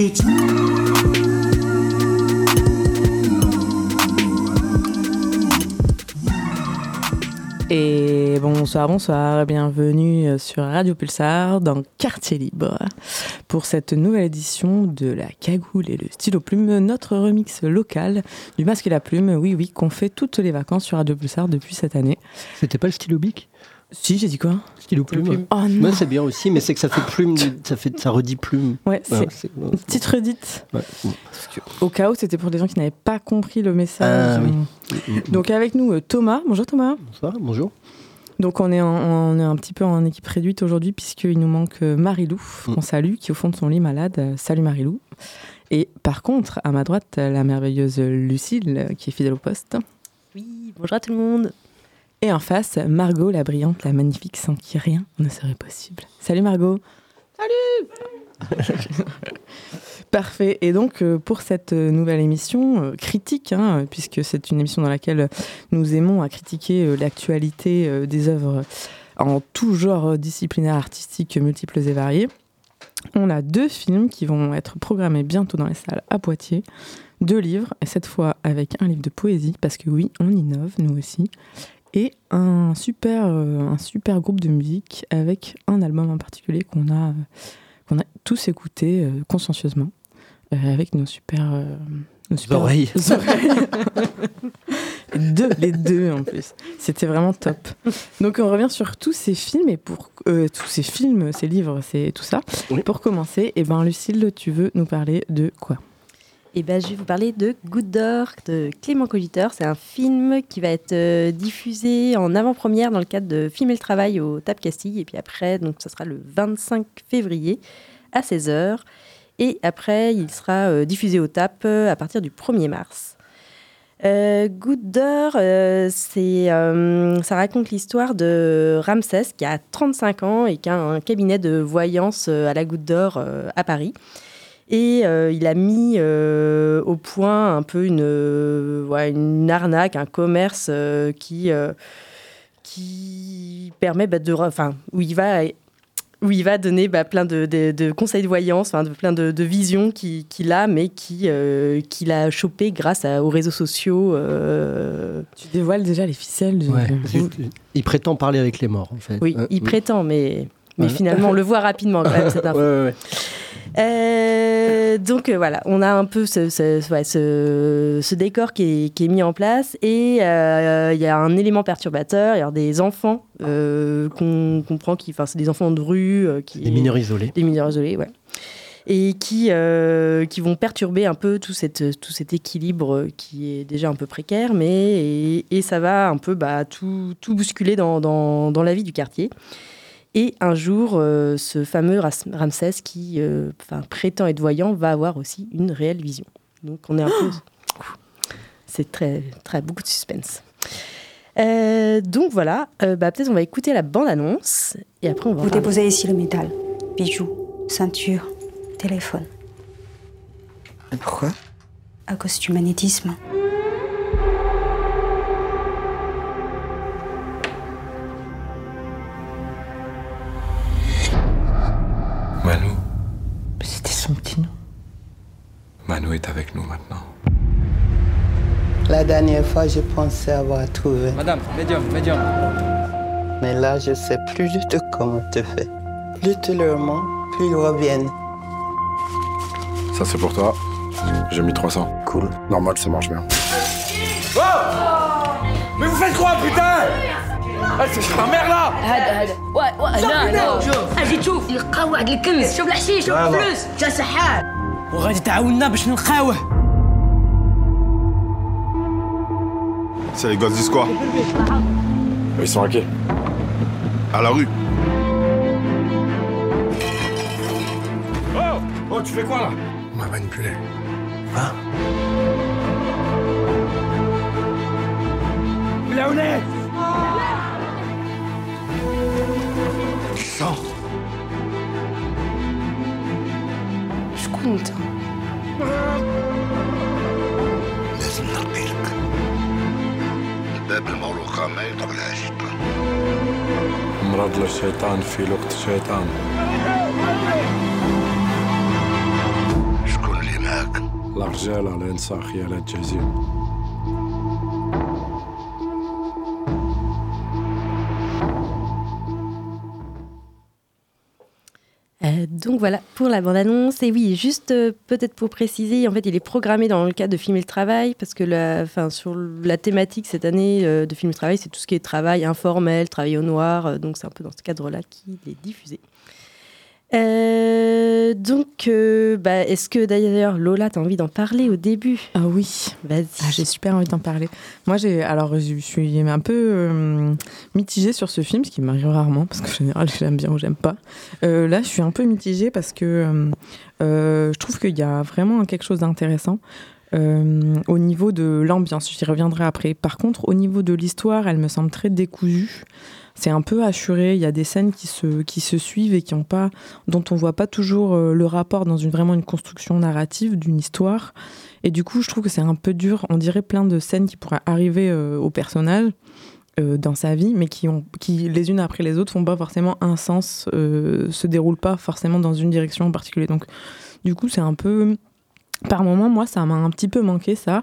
Et bonsoir, bonsoir, bienvenue sur Radio Pulsar dans Quartier Libre pour cette nouvelle édition de la cagoule et le stylo plume, notre remix local du masque et la plume, oui oui, qu'on fait toutes les vacances sur Radio Pulsar depuis cette année. C'était pas le stylo bic? Si, j'ai dit quoi Stylo plume. Oh non Moi, c'est bien aussi, mais c'est que ça fait plume, ça, fait, ça redit plume. Ouais, c'est Ouais, c'est- une petite redite. ouais. Au cas où, c'était pour les gens qui n'avaient pas compris le message. Ah oui. Donc avec nous, euh, Thomas. Bonjour Thomas. Bonsoir, bonjour. Donc on est, en- on est un petit peu en équipe réduite aujourd'hui puisqu'il nous manque euh, Marilou, Mm. qu'on salue, qui est au fond de son lit malade. Euh, Salut Marilou. Et par contre, à ma droite, la merveilleuse Lucille, qui est fidèle au poste. Oui, bonjour à tout le monde. Et en face, Margot, la brillante, la magnifique, sans qui rien ne serait possible. Salut Margot. Salut Parfait. Et donc, euh, pour cette euh, nouvelle émission euh, critique, hein, puisque c'est une émission dans laquelle nous aimons à critiquer euh, l'actualité des œuvres en tout genre disciplinaire, artistique, multiples et variés, on a deux films qui vont être programmés bientôt dans les salles à Poitiers. Deux livres, et cette fois avec un livre de poésie, parce que oui, on innove, nous aussi et un super, euh, un super groupe de musique avec un album en particulier qu'on a, euh, qu'on a tous écouté euh, consciencieusement avec nos super, nos super Oreilles. oreilles. deux, les deux en plus. C'était vraiment top. Donc on revient sur tous ces films et pour euh, tous ces films, ces livres, c'est tout ça. Oui. Pour commencer, et ben Lucille, tu veux nous parler de quoi? Et ben, je vais vous parler de Goutte d'or de Clément Cogiteur. C'est un film qui va être euh, diffusé en avant-première dans le cadre de Filmer le travail au TAP Castille. Et puis après, donc, ça sera le 25 février à 16h. Et après, il sera euh, diffusé au TAP euh, à partir du 1er mars. Euh, euh, ça raconte l'histoire de Ramsès qui a 35 ans et qui a un cabinet de voyance à la Goutte d'or à Paris. Et euh, il a mis euh, au point un peu une, euh, ouais, une arnaque, un commerce euh, qui, euh, qui permet bah, de... Enfin, où il va... Où il va donner bah, plein de, de- de conseils de voyance, enfin, de, plein de, de visions qu'il a, mais qui, euh, qu'il a chopé grâce à- aux réseaux sociaux. euh. Tu dévoiles déjà les ficelles du... Ouais. du- Il prétend parler avec les morts, en fait. Oui, Ouais. il prétend, mais, mais Ouais. finalement, on le voit rapidement quand même, cette Ouais, info. ouais, ouais. Euh, donc euh, voilà, on a un peu ce, ce- ouais, ce- ce décor qui est, qui est mis en place et euh, il y a un élément perturbateur, il y a des enfants qu'on comprend qui, enfin c'est des enfants de rue, qui Des mineurs isolés. des mineurs isolés, ouais, et qui qui vont perturber un peu tout cette tout cet équilibre qui est déjà un peu précaire, mais et, et ça va un peu bah, tout tout bousculer dans, dans, dans la vie du quartier. Et un jour, euh, ce fameux Ras- Ramsès qui euh, enfin, prétend être voyant va avoir aussi une réelle vision. Donc on est un peu... C'est très, très beaucoup de suspense. Euh, donc voilà, euh, bah, peut-être on va écouter la bande-annonce et après on va Vous parler. déposez ici le métal. Bijoux, ceinture, téléphone. Pourquoi? À cause du magnétisme. avec nous maintenant. La dernière fois, je pensais avoir trouvé. Madame, médium, médium. Mais là, je sais plus du tout comment te faire. Plus tu le mens, plus ils reviennent. Ça c'est pour toi. J'ai mis 300. Cool. Normal, ça marche bien. Mais vous faites quoi, putain Ah, c'est ma mère là هذا هذا وا- وا- هنا هنا اجي تشوف نلقى واحد الكنز شوف الحشيش شوف الفلوس جا سحار وغادي تعاوننا باش نلقاوه les gosses du square. Ils sont à À la rue. Oh Oh, tu fais quoi là? On m'a manipulé. Hein? Là on est Sors Je compte. الباب المغلوقة ما يدخلها الشيطان مرض للشيطان في وقت الشيطان شكون اللي معاك؟ الرجال على إنساخ يا الجزيرة donc voilà pour la bande-annonce. Et oui, juste euh, peut-être pour préciser, en fait, il est programmé dans le cadre de Film et le Travail, parce que la, enfin, sur la thématique cette année euh, de Film et le Travail, c'est tout ce qui est travail informel, travail au noir. euh, donc c'est un peu dans ce cadre-là qu'il est diffusé. Euh, donc, euh, bah, est-ce que d'ailleurs, Lola, tu as envie d'en parler au début? Ah oui, Vas-y. Ah, j'ai super envie d'en parler. Moi, j'ai alors je suis un peu euh, mitigée sur ce film, ce qui m'arrive rarement parce qu'en général, j'aime bien ou j'aime pas. Euh, là, je suis un peu mitigée parce que je trouve qu'il y a vraiment quelque chose d'intéressant. au niveau de l'ambiance, j'y reviendrai après. Par contre, au niveau de l'histoire, elle me semble très décousue. C'est un peu assuré. Il y a des scènes qui se, qui se suivent et qui ont pas, dont on voit pas toujours euh, le rapport dans une vraiment une construction narrative d'une histoire. Et du coup, je trouve que c'est un peu dur. On dirait plein de scènes qui pourraient arriver euh, au personnage euh, dans sa vie, mais qui, ont, qui, les unes après les autres, font pas forcément un sens, euh, se déroulent pas forcément dans une direction en particulier. Donc, du coup, c'est un peu. Par moment, moi, ça m'a un petit peu manqué, ça.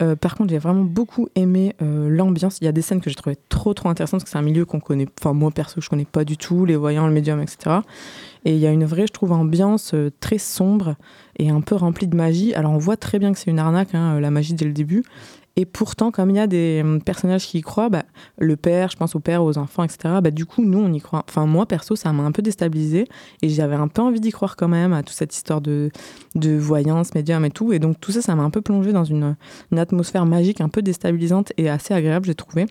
Euh, par contre, j'ai vraiment beaucoup aimé euh, l'ambiance. Il y a des scènes que j'ai trouvées trop, trop intéressantes, parce que c'est un milieu qu'on connaît, enfin, moi, perso, je connais pas du tout, les voyants, le médium, etc. Et il y a une vraie, je trouve, ambiance euh, très sombre et un peu remplie de magie. Alors, on voit très bien que c'est une arnaque, hein, la magie dès le début. Et pourtant, comme il y a des hum, personnages qui y croient, bah, le père, je pense au père, aux enfants, etc., bah, du coup, nous, on y croit. Enfin, moi, perso, ça m'a un peu déstabilisé. Et j'avais un peu envie d'y croire quand même à toute cette histoire de, de voyance, médium et tout. Et donc, tout ça, ça m'a un peu plongé dans une, atmosphère magique un peu déstabilisante et assez agréable, j'ai trouvé.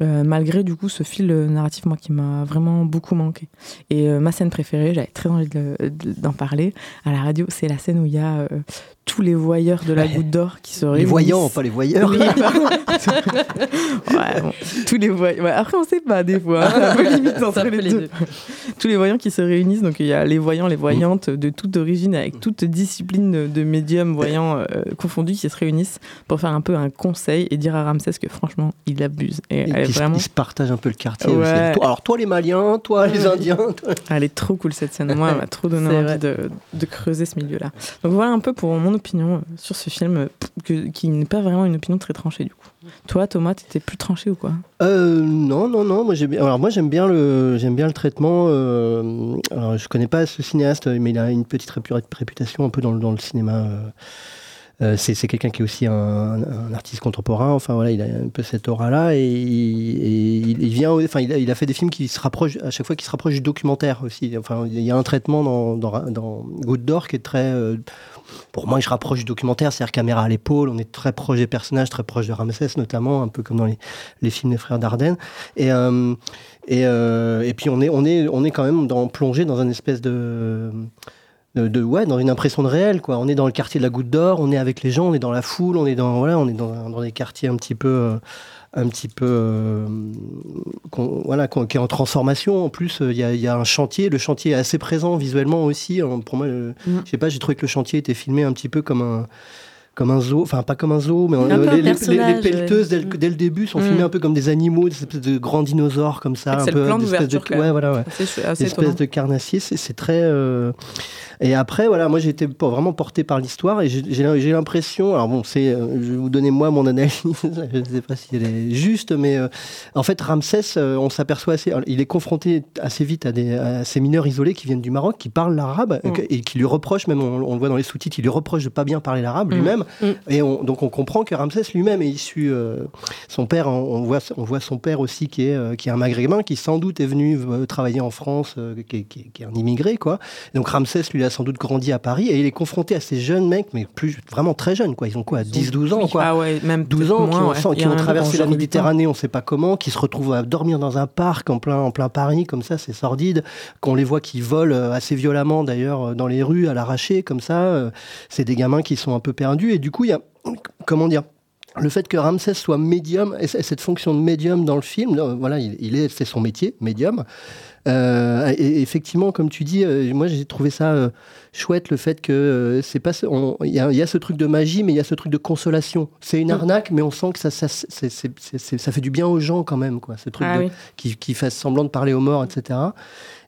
Euh, malgré du coup ce fil euh, narratif moi qui m'a vraiment beaucoup manqué et euh, ma scène préférée j'avais très envie d'en parler à la radio c'est la scène où il y a tous les voyeurs de la goutte d'or qui se Les réunissent voyants, pas les voyeurs. oui, pardon. Ouais, bon, tous les voyants. ouais, après, on sait pas des fois. hein, un peu limite entre les deux. Tous les voyants qui se réunissent. Donc, il y a les voyants, les voyantes de toute origine, avec toute discipline de, médiums voyants euh, confondus qui se réunissent pour faire un peu un conseil et dire à Ramsès que franchement, il abuse. Et, Et elle, vraiment, Ils se partagent un peu le quartier aussi. Alors, toi, les Maliens, toi, les Indiens. toi- elle est trop cool cette scène. Moi, elle m'a trop donné envie de, de creuser ce milieu-là. Donc, voilà un peu pour mon opinion euh, sur ce film, euh, qui n'est pas vraiment une opinion très tranchée du coup. Toi, Thomas, t'étais plus tranché ou quoi? Euh, non, non, non. Moi, j'aime. Alors, moi, j'aime bien le, traitement. euh, alors, je connais pas ce cinéaste, mais il a une petite répu- réputation un peu dans, le- cinéma. c'est quelqu'un qui est aussi un, artiste contemporain. Enfin voilà, il a un peu cette aura-là et, il- vient. Enfin, il a, fait des films qui se rapprochent à chaque fois qui se rapprochent du documentaire aussi. Enfin, il y a un traitement dans, dans, dans Goutte d'or qui est très. Pour moi, je rapproche du documentaire, c'est-à-dire caméra à l'épaule. On est très proche des personnages, très proche de Ramsès notamment, un peu comme dans les, films des frères Dardenne. Et euh, euh, et puis on est on est on est quand même plongé dans une espèce de ouais dans une impression de réel quoi on est dans le quartier de la Goutte d'Or on est avec les gens on est dans la foule on est dans voilà on est dans, dans des quartiers un petit peu euh, un petit peu euh, voilà qui est en transformation en plus euh, il y, a, il y a un chantier le chantier est assez présent visuellement aussi hein. pour moi le- Mm. je sais pas j'ai trouvé que le chantier était filmé un petit peu comme un comme un zoo, enfin pas comme un zoo, mais Un euh, les, pelleteuses dès, le- dès le début sont Mm. filmées un peu comme des animaux, des espèces de grands dinosaures comme ça, un le peu plan d'ouverture, de ouais voilà ouais assez espèce de carnassier, c'est c'est très. euh, Et après, voilà, moi j'ai été vraiment porté par l'histoire et j'ai- l'impression. Alors bon, c'est, euh, je vais vous donner moi mon analyse. je ne sais pas si elle est juste, mais euh, en fait, Ramsès, euh, on s'aperçoit assez. il est confronté assez vite à, des, à ces mineurs isolés qui viennent du Maroc, qui parlent l'arabe Mm. et qui lui reprochent, même on, on le voit dans les sous-titres, il lui reproche de pas bien parler l'arabe Mm. lui-même. Mm. Et on- donc on comprend que Ramsès lui-même est issu. euh, son père, on, on voit, on voit son père aussi qui est, qui est un maghrébin, qui sans doute est venu travailler en France, qui, est, qui est- qui est un immigré, quoi. Et donc Ramsès, lui, a sans doute grandi à Paris et il est confronté à ces jeunes mecs, mais plus vraiment très jeunes, quoi. Ils ont quoi, 10-12 ans, quoi. Ah ouais, même 12 ans, qui moins, ont, ouais. qui ont même traversé la. Méditerranée, on ne sait pas comment, qui se retrouvent à dormir dans un parc en plein, en plein Paris, comme ça, c'est sordide. Qu'on les voit qui volent euh, assez violemment, d'ailleurs, euh, dans les rues, à l'arraché, comme ça. euh, C'est des gamins qui sont un peu perdus. Et du coup, il y a, comment dire, le fait que Ramsès soit médium, et cette fonction de médium dans le film, là, voilà, il, il est, c'est son métier, médium. Euh, et effectivement, comme tu dis, euh, moi j'ai trouvé ça euh, chouette le fait que c'est pas, il y, y a ce truc de magie, mais il y a ce truc de consolation. C'est une arnaque, mais on sent que ça, ça, ça fait du bien aux gens quand même, quoi. Ce truc Ah de- oui. qui, qui fasse semblant de parler aux morts, etc.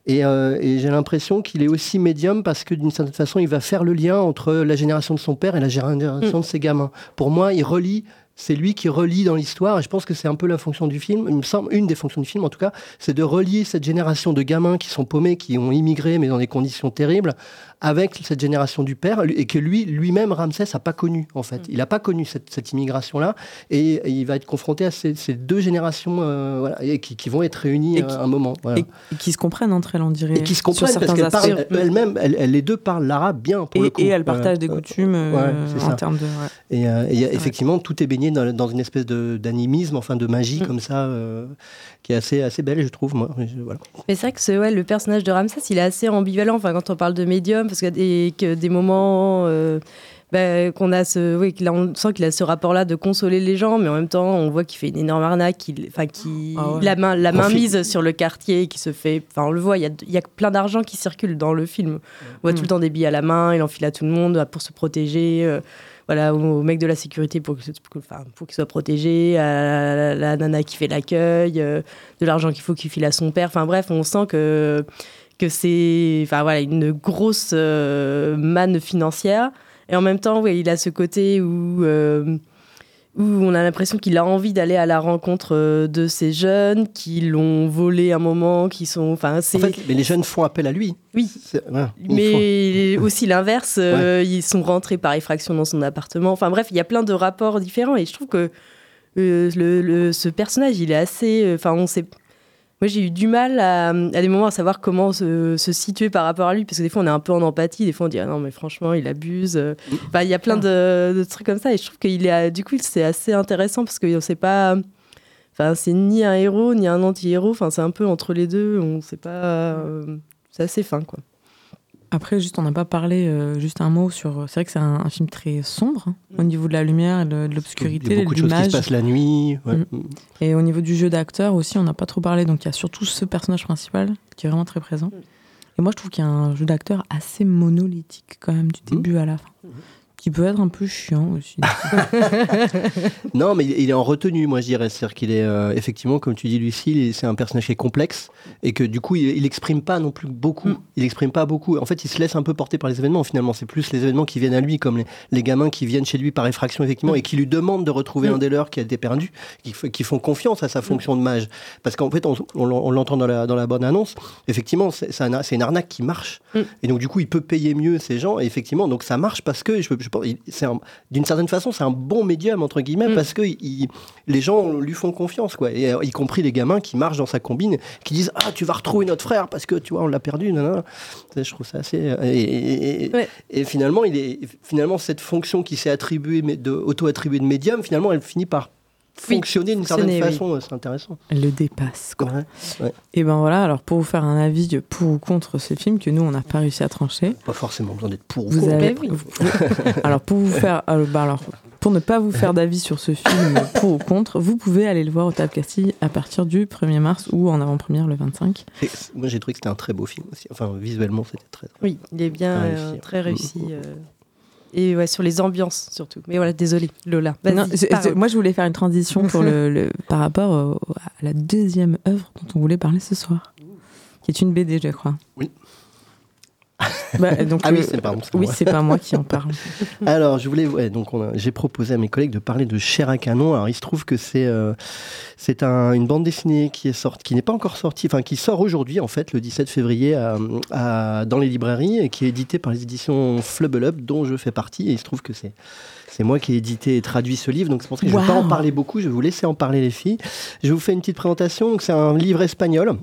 Et, euh, et j'ai l'impression qu'il est aussi médium parce que d'une certaine façon, il va faire le lien entre la génération de son père et la génération de ses gamins. Pour moi, il relie. C'est lui qui relie dans l'histoire, et je pense que c'est un peu la fonction du film. Il me semble, une des fonctions du film, en tout cas, c'est de relier cette génération de gamins qui sont paumés, qui ont immigré, mais dans des conditions terribles, avec cette génération du père, et que lui, lui-même, Ramsès, n'a pas connu, en fait. Il n'a pas connu cette, cette immigration-là, et, et il va être confronté à ces, ces deux générations euh, voilà, et qui, qui vont être réunies Et à qui- un moment. voilà. Et, et qui se comprennent entre elles, on dirait. Et qui se comprennent parce qu'elles parlent elles-mêmes, elles, elles- les deux parlent l'arabe bien pour Et, le coup. et elles partagent des Euh, coutumes euh, ouais, en ça. termes de. ouais. Et, euh, effectivement, tout est baigné dans, dans une espèce d'animisme, enfin de magie Mm. comme ça, euh, qui est assez, assez belle, je trouve. Moi, Je- voilà. Mais c'est vrai que ce- ouais, le personnage de Ramsès, il est assez ambivalent enfin, quand on parle de médium, parce qu'il y a des, que des moments euh, bah, qu'on a ce, oui, qu'il a- on sent qu'il a ce rapport-là de consoler les gens, mais en même temps, on voit qu'il fait une énorme arnaque, qu'il, enfin, qui Ah ouais. la main, la main mise sur le quartier, qui se fait, enfin, on le voit, il y a, il y a plein d'argent qui circule dans le film. On voit Mm. tout le temps des billes à la main, il enfile à tout le monde pour se protéger. euh, voilà, au, mec de la sécurité pour qu'il soit protégé, à la, nana qui fait l'accueil, euh, de l'argent qu'il faut qu'il file à son père. Enfin bref, on sent que, que c'est voilà, une grosse euh, manne financière. Et en même temps, ouais, il a ce côté où, euh, où on a l'impression qu'il a envie d'aller à la rencontre euh, de ces jeunes qui l'ont volé un moment, qui sont. Enfin, c'est. En fait, mais les jeunes font appel à lui. oui, font- mais aussi l'inverse, euh, ils sont rentrés par effraction dans son appartement. Enfin bref, il y a plein de rapports différents et je trouve que euh, le, le- ce personnage, il est assez. Enfin, on sait. Moi, j'ai eu du mal à, des moments à savoir comment se, situer par rapport à lui, parce que des fois, on est un peu en empathie, des fois, on dit ah non, mais franchement, il abuse. euh. Enfin, il y a plein de, trucs comme ça, et je trouve qu'il est, du coup, c'est assez intéressant parce qu'on sait pas. Enfin, c'est ni un héros ni un anti-héros. Enfin, c'est un peu entre les deux. On sait pas. euh, c'est assez fin, quoi. Après, juste, on n'a pas parlé, euh, juste un mot sur. C'est vrai que c'est un, un film très sombre hein, au niveau de la lumière, et de, de Il y l'obscurité, a beaucoup de choses qui se passent la nuit. ouais. Mm. Et au niveau du jeu d'acteur aussi, on n'a pas trop parlé. Donc il y a surtout ce personnage principal qui est vraiment très présent. Et moi, je trouve qu'il y a un jeu d'acteur assez monolithique quand même, du début à la fin. Qui peut être un peu chiant aussi. Non, mais il est en retenue, moi je dirais. C'est-à-dire qu'il est euh, effectivement, comme tu dis, Lucie, c'est un personnage qui est complexe et que du coup, il, il exprime pas non plus beaucoup. Mm. Il exprime pas beaucoup. En fait, il se laisse un peu porter par les événements. Finalement, c'est plus les événements qui viennent à lui, comme les, les gamins qui viennent chez lui par effraction, effectivement, Mm. et qui lui demandent de retrouver Mm. un des leurs qui a été perdu, qui, font confiance à sa fonction de mage. Parce qu'en fait, on, on l'en- on l'entend dans la, dans la bonne annonce. Effectivement, c'est c'est un- c'est une arnaque qui marche. Et donc, du coup, il peut payer mieux ces gens. Et effectivement, donc ça marche parce que, je, je d'une certaine façon, c'est un bon médium, entre guillemets, Mm. parce que il- les gens lui font confiance, quoi. Et, euh, y compris les gamins qui marchent dans sa combine, qui disent Ah, tu vas retrouver notre frère parce que, tu vois, on l'a perdu. nanana. Ça, Je trouve ça assez. euh, Et, et- et- Ouais. et finalement, il est, finalement, cette fonction qui s'est attribuée, auto-attribuée de médium, finalement, elle finit par fonctionner d'une certaine oui. façon. C'est intéressant. Elle le dépasse. Quoi. Ouais, ouais. Et ben voilà, alors pour vous faire un avis pour ou contre ce film que nous, on n'a pas réussi à trancher, Pas forcément besoin d'être pour ou contre. avez. Oui. alors pour vous faire. alors, bah alors, pour ne pas vous faire d'avis sur ce film pour ou contre, vous pouvez aller le voir au Table Castille à partir du 1er mars ou en avant-première le 25. Et Moi, j'ai trouvé que c'était un très beau film aussi. Enfin, visuellement, c'était très. Oui, il est bien Réussi. euh, très réussi. euh, et ouais, sur les ambiances surtout. Mais voilà, désolé, Lola. Non, moi, je voulais faire une transition pour le, le- par rapport au- à la deuxième œuvre dont on voulait parler ce soir, qui est une BD, je crois. Oui. Bah, donc, Ah oui, euh, c'est oui, pas moi qui en parle. Alors, je voulais, ouais, donc j'ai proposé à mes collègues de parler de Cher à canon. Alors, il se trouve que c'est euh, c'est un- une bande dessinée qui est sortie, qui n'est pas encore sortie, enfin qui sort aujourd'hui en fait, le 17 février à- à- dans les librairies et qui est édité par les éditions Flubble Up, dont je fais partie. Et il se trouve que c'est c'est moi qui ai édité et traduit ce livre, donc c'est pour ça que je ne vais pas en parler beaucoup. Je vais vous laisser en parler les filles. Je vous fais une petite présentation. C'est un livre espagnol.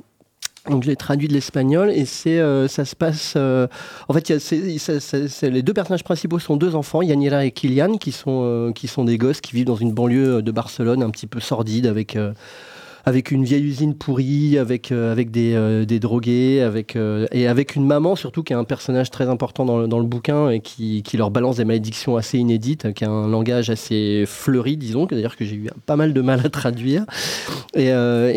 Donc je l'ai traduit de l'espagnol et c'est euh, ça se passe euh, en fait y a- les deux personnages principaux sont deux enfants Yanira et Kylian qui sont euh, qui sont des gosses qui vivent dans une banlieue de Barcelone un petit peu sordide avec euh, avec une vieille usine pourrie, avec, euh, avec des, euh, des drogués, avec, euh, et avec une maman surtout qui est un personnage très important dans le, dans le bouquin et qui, qui leur balance des malédictions assez inédites, qui a un langage assez fleuri, disons, que d'ailleurs que j'ai eu pas mal de mal à traduire. Et,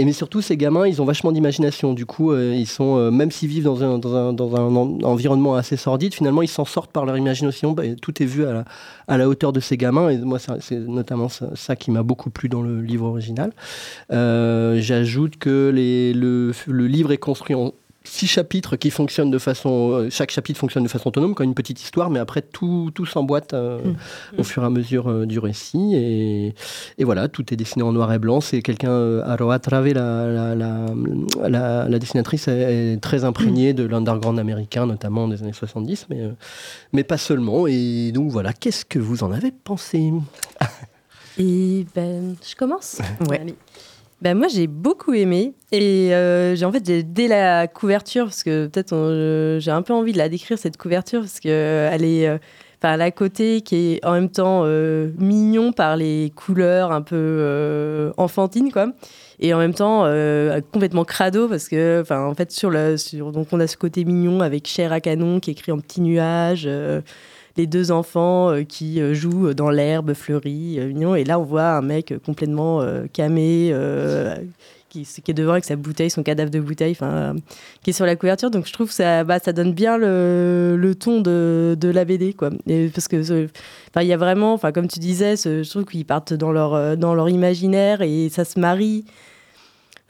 mais surtout, ces gamins, ils ont vachement d'imagination. Du coup, ils sont, même s'ils vivent dans un, dans un, dans un en- environnement assez sordide, finalement, ils s'en sortent par leur imagination. Bah, tout est vu à la, à la hauteur de ces gamins. Et moi, c'est notamment ça, qui m'a beaucoup plu dans le livre original. J'ajoute que les, le, le livre est construit en six chapitres qui fonctionnent de façon. euh, Chaque chapitre fonctionne de façon autonome, comme une petite histoire, mais après tout, tout s'emboîte euh, au fur et à mesure euh, du récit. Et, et voilà, tout est dessiné en noir et blanc. C'est quelqu'un, euh, Aroa Trave, la, la, la, dessinatrice, est, est très imprégnée de l'underground américain, notamment des années 70, mais, euh, mais pas seulement. Et donc voilà, qu'est-ce que vous en avez pensé? Et ben, je commence. Ouais. Allez. Ben, moi, j'ai beaucoup aimé. Et euh, en fait, dès la couverture, parce que peut-être euh, j'ai un peu envie de la décrire, cette couverture, parce est. euh, Enfin, elle a un côté qui est en même temps euh, mignon par les couleurs un peu euh, enfantines, quoi. Et en même temps, euh, complètement crado, parce que, enfin, en fait, sur le, sur, donc on a ce côté mignon avec chair à canon qui est écrit en petits nuages. Euh, les deux enfants euh, qui euh, jouent dans l'herbe fleurie, euh. Et là, on voit un mec euh, complètement euh, camé, euh, qui, est devant avec sa bouteille, son cadavre de bouteille, enfin, euh, qui est sur la couverture. Donc, je trouve que ça, bah, ça donne bien le, ton de, de la BD, quoi. Et parce que, il y a vraiment, comme tu disais, je trouve qu'ils partent dans leur, euh, dans leur imaginaire et ça se marie.